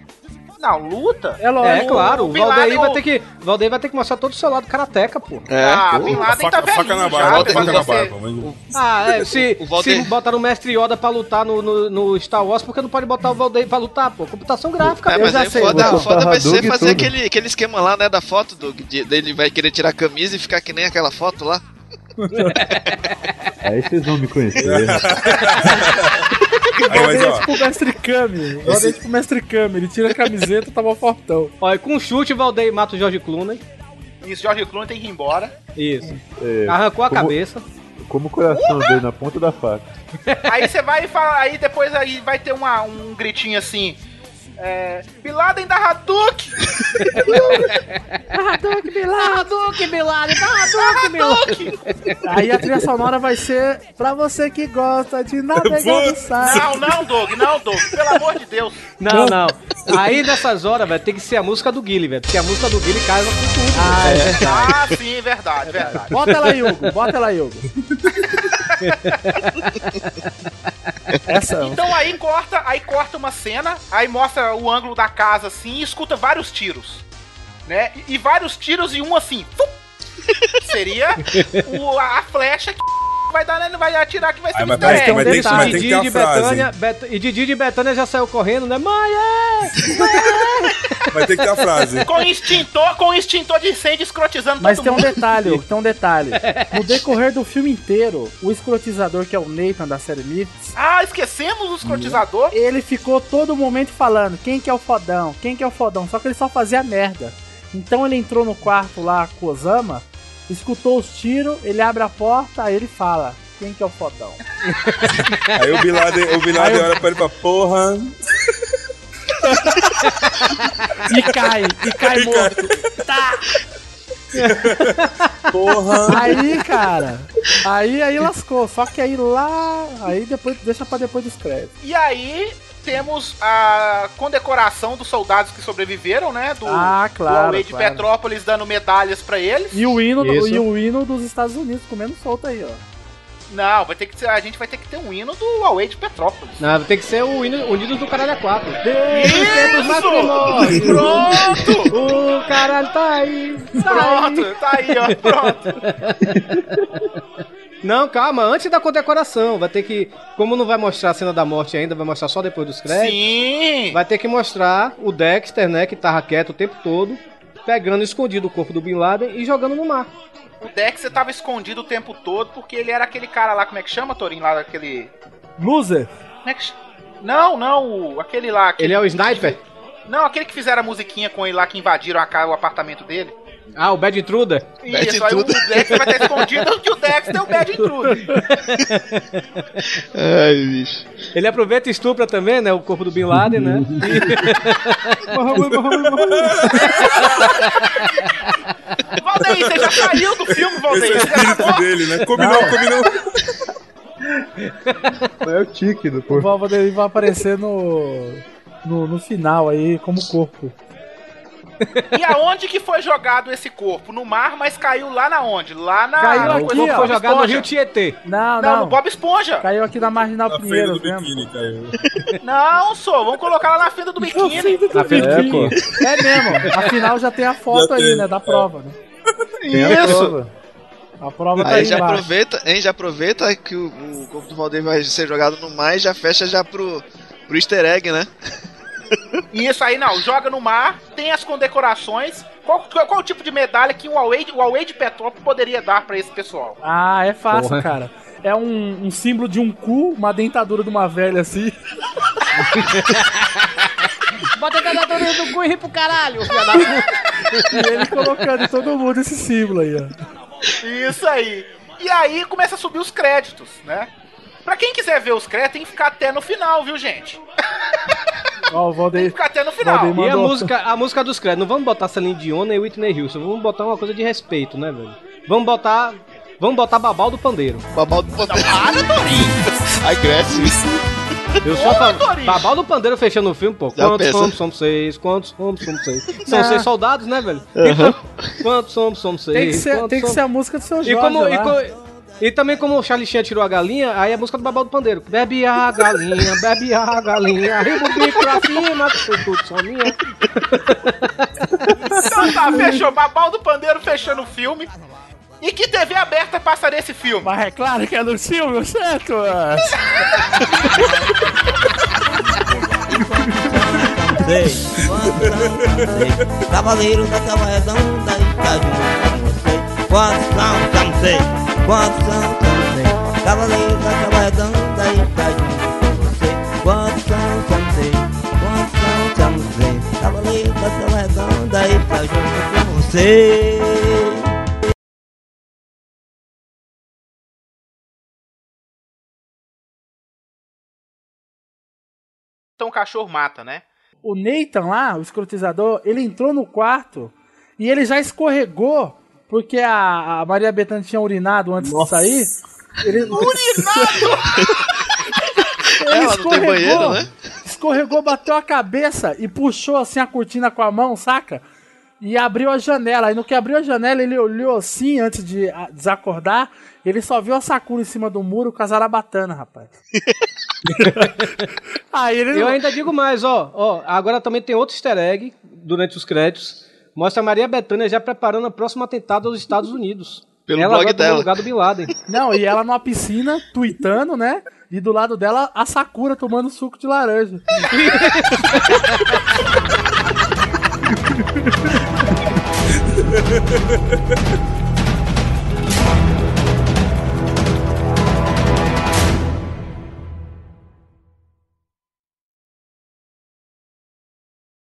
Não, luta? É lógico. É, claro, o Valdeir Laden, vai ter que. O Valdeir vai ter que mostrar todo o seu lado karateca, pô. É, ah, pô. Bin Laden faca, tá faca velhinho na já, barba, faca na barba. Ah, é, se, O Valdeir- se botaram o Mestre Yoda pra lutar no, no, no Star Wars, por que não pode botar o Valdeir pra lutar, pô? Computação gráfica, É, eu mas já aí sei. foda, foda vai ser fazer tudo. aquele, aquele esquema lá, né, da foto, Doug. de- Dele vai querer tirar a camisa e ficar que nem aquela foto lá. Aí vocês vão me conhecer. Aí, mas, ó, tipo o mestre Kami. É tipo o mestre Kami. Ele tira a camiseta e tava fortão. Olha, com um chute, o Valdeir mata o George Clooney. Isso, George Clooney tem que ir embora. Isso. É, Arrancou a como- cabeça. Como o coração dele na ponta da faca. Aí você vai e fala, aí depois aí vai ter uma, um gritinho assim. É, Bin Laden da Hadouken! Hadouken, Bilal. Hadouken, Bilal. Hadouken. Aí a trilha sonora vai ser pra você que gosta de navegar no site. Não, não, Doug, não, Doug, pelo amor de Deus. Não, não. Aí nessas horas, velho, tem que ser a música do Guile, velho. Porque a música do Guile casa com tudo. Ah, é verdade. Ah, sim, verdade, verdade. Bota ela aí, Hugo. Bota ela aí, Hugo. Essa. Então aí corta, aí corta uma cena, aí mostra o ângulo da casa assim e escuta vários tiros. Né? E, e vários tiros e um assim. seria o- a flecha que vai dar, né? Vai atirar que vai ser Ai, o mas vai ter que- Detalhe, mas tem que Didi ter a de frase, Betânia, Bet- e Didi de Betânia já saiu correndo, né? Mãe, é! Vai ter que ter a frase. Com extintor, com extintor de incêndio escrotizando Mas todo tem um mundo. detalhe, tem um detalhe. No decorrer do filme inteiro, o escrotizador, que é o Nathan da série Myths, Ah, esquecemos o escrotizador. ele ficou todo momento falando quem que é o fodão, quem que é o fodão, só que ele só fazia merda. Então ele entrou no quarto lá com o Osama, escutou os tiros, ele abre a porta, aí ele fala quem que é o fodão. Aí o Bin Laden, o Bin Laden olha pra ele e fala, porra. E cai, e cai morto. Tá. Porra. Aí, cara, aí aí lascou. Só que aí lá, aí depois deixa pra depois dos créditos. E aí temos a condecoração dos soldados que sobreviveram, né? Do, Ah, do claro, Away de claro. Petrópolis dando medalhas pra eles. E o hino, do- Isso. e o hino dos Estados Unidos comendo solto aí, ó. Não, vai ter que ser, a gente vai ter que ter um hino do Away de Petrópolis. Não, tem que ser o hino- Unidos do Caralho a 4. Isso! Pronto! O caralho tá aí. Tá Pronto, aí. tá aí, ó. Pronto. Não, calma, antes da condecoração. Vai ter que. Como não vai mostrar a cena da morte ainda, vai mostrar só depois dos créditos. Sim! Vai ter que mostrar o Dexter, né, que tava quieto o tempo todo, pegando escondido o corpo do Bin Laden e jogando no mar. O Dex tava escondido o tempo todo porque ele era aquele cara lá, como é que chama, Torinho? Lá daquele. Loser. Como é que chama? Não, não, o- aquele lá. Aquele... Ele é o sniper? Não, aquele que fizeram a musiquinha com ele lá que invadiram a casa, o apartamento dele. Ah, o Bad Intruder? Bad Isso, aí o Intruder. Dex vai estar escondido que o Dex tem o Bad Intruder. Ai, bicho. Ele aproveita e estupra também, né, o corpo do Bin Laden, né? Valdeir, você já saiu do filme, Esse é o Valdeir. Espírito dele, né? Combinou, combinou. É o tique do O corpo. Valverde vai aparecer no, no. no final aí, como corpo. E aonde que foi jogado esse corpo? No mar, mas caiu lá na onde? Lá na. Caiu na aqui, foi Bob jogado no Esponja. Rio Tietê. Não, Não, não. no Bob Esponja. Caiu aqui na Marginal Na Pinheiros do mesmo. biquíni caiu. Não, sou. Vamos colocar lá na fenda do biquíni. É, do biquíni. É mesmo. Afinal já tem a foto Já aí, tem. né? Da prova, né? Tem a Isso. prova. A prova tá Aí aí já embaixo. aproveita, hein? Já aproveita que o, o corpo do Valdeir vai ser jogado no mar e já fecha já pro, pro easter egg, né? Isso aí não, joga no mar, tem as condecorações. Qual, qual, qual o tipo de medalha que o Away, o Away de Petrópolis poderia dar pra esse pessoal? Ah, é fácil, Porra. cara. É um, um símbolo de um cu, uma dentadura de uma velha assim. Bota a dentadura do cu e ri pro caralho, filha da puta. E ele colocando em todo mundo esse símbolo aí, ó. Isso aí. E aí começa a subir os créditos, né? Pra quem quiser ver os créditos, tem que ficar até no final, viu, gente? Ó, o Tem que Valdeir. ficar até no final. Valdeir E a música, a música dos créditos, não vamos botar Celine Dion e Whitney Houston, vamos botar uma coisa de respeito, né, velho? Vamos botar, vamos botar Babal do Pandeiro. Babal do Pandeiro. Para, Torinho! Ai, cresce. Eu só Ô, falo, Torinho! Babal do Pandeiro fechando o filme, pô. Já Quantos somos? Somos seis. Quantos somos? Somos seis. São Não. seis soldados, né, velho? Então, quantos somos? Somos seis. Tem que ser, tem que somos? ser a música do seu E, Jorge como, e, co- e também como o Charlie tirou a galinha, aí é a música do Babal do Pandeiro. Bebe a galinha, bebe a galinha, arriba o bico pra cima, que tudo só minha. Então tá, fechou. Babal do Pandeiro fechando o filme. E que TV aberta passaria esse filme? Mas é claro que é no filme, certo? sei quantos são, sei. Cavaleiro da e tá você. Quantos são, já não sei. Quantos são, já não sei. Cavaleiro da Tábua Redonda e junto com você. Quantos são, já não sei. Quantos são, já não sei. Cavaleiro da Tábua Redonda e junto com você. Então o cachorro mata, né? o Nathan lá, o escrotizador, ele entrou no quarto e ele já escorregou porque a, a Maria Bethânia tinha urinado antes de sair. Ele... Urinado! Ela não tem banheiro, né? Escorregou, bateu a cabeça e puxou assim a cortina com a mão, saca? E abriu a janela. Aí no que abriu a janela, ele olhou assim antes de desacordar. Ele só viu a Sakura em cima do muro com a Zarabatana, rapaz. Aí ele Eu ainda digo mais, ó, ó. Agora também tem outro easter egg durante os créditos. Mostra a Maria Bethânia já preparando o próximo atentado aos Estados Unidos. Pelo ela blog dela. lugar do Bin Laden. Não, e ela numa piscina, tweetando, né? E do lado dela, a Sakura tomando suco de laranja.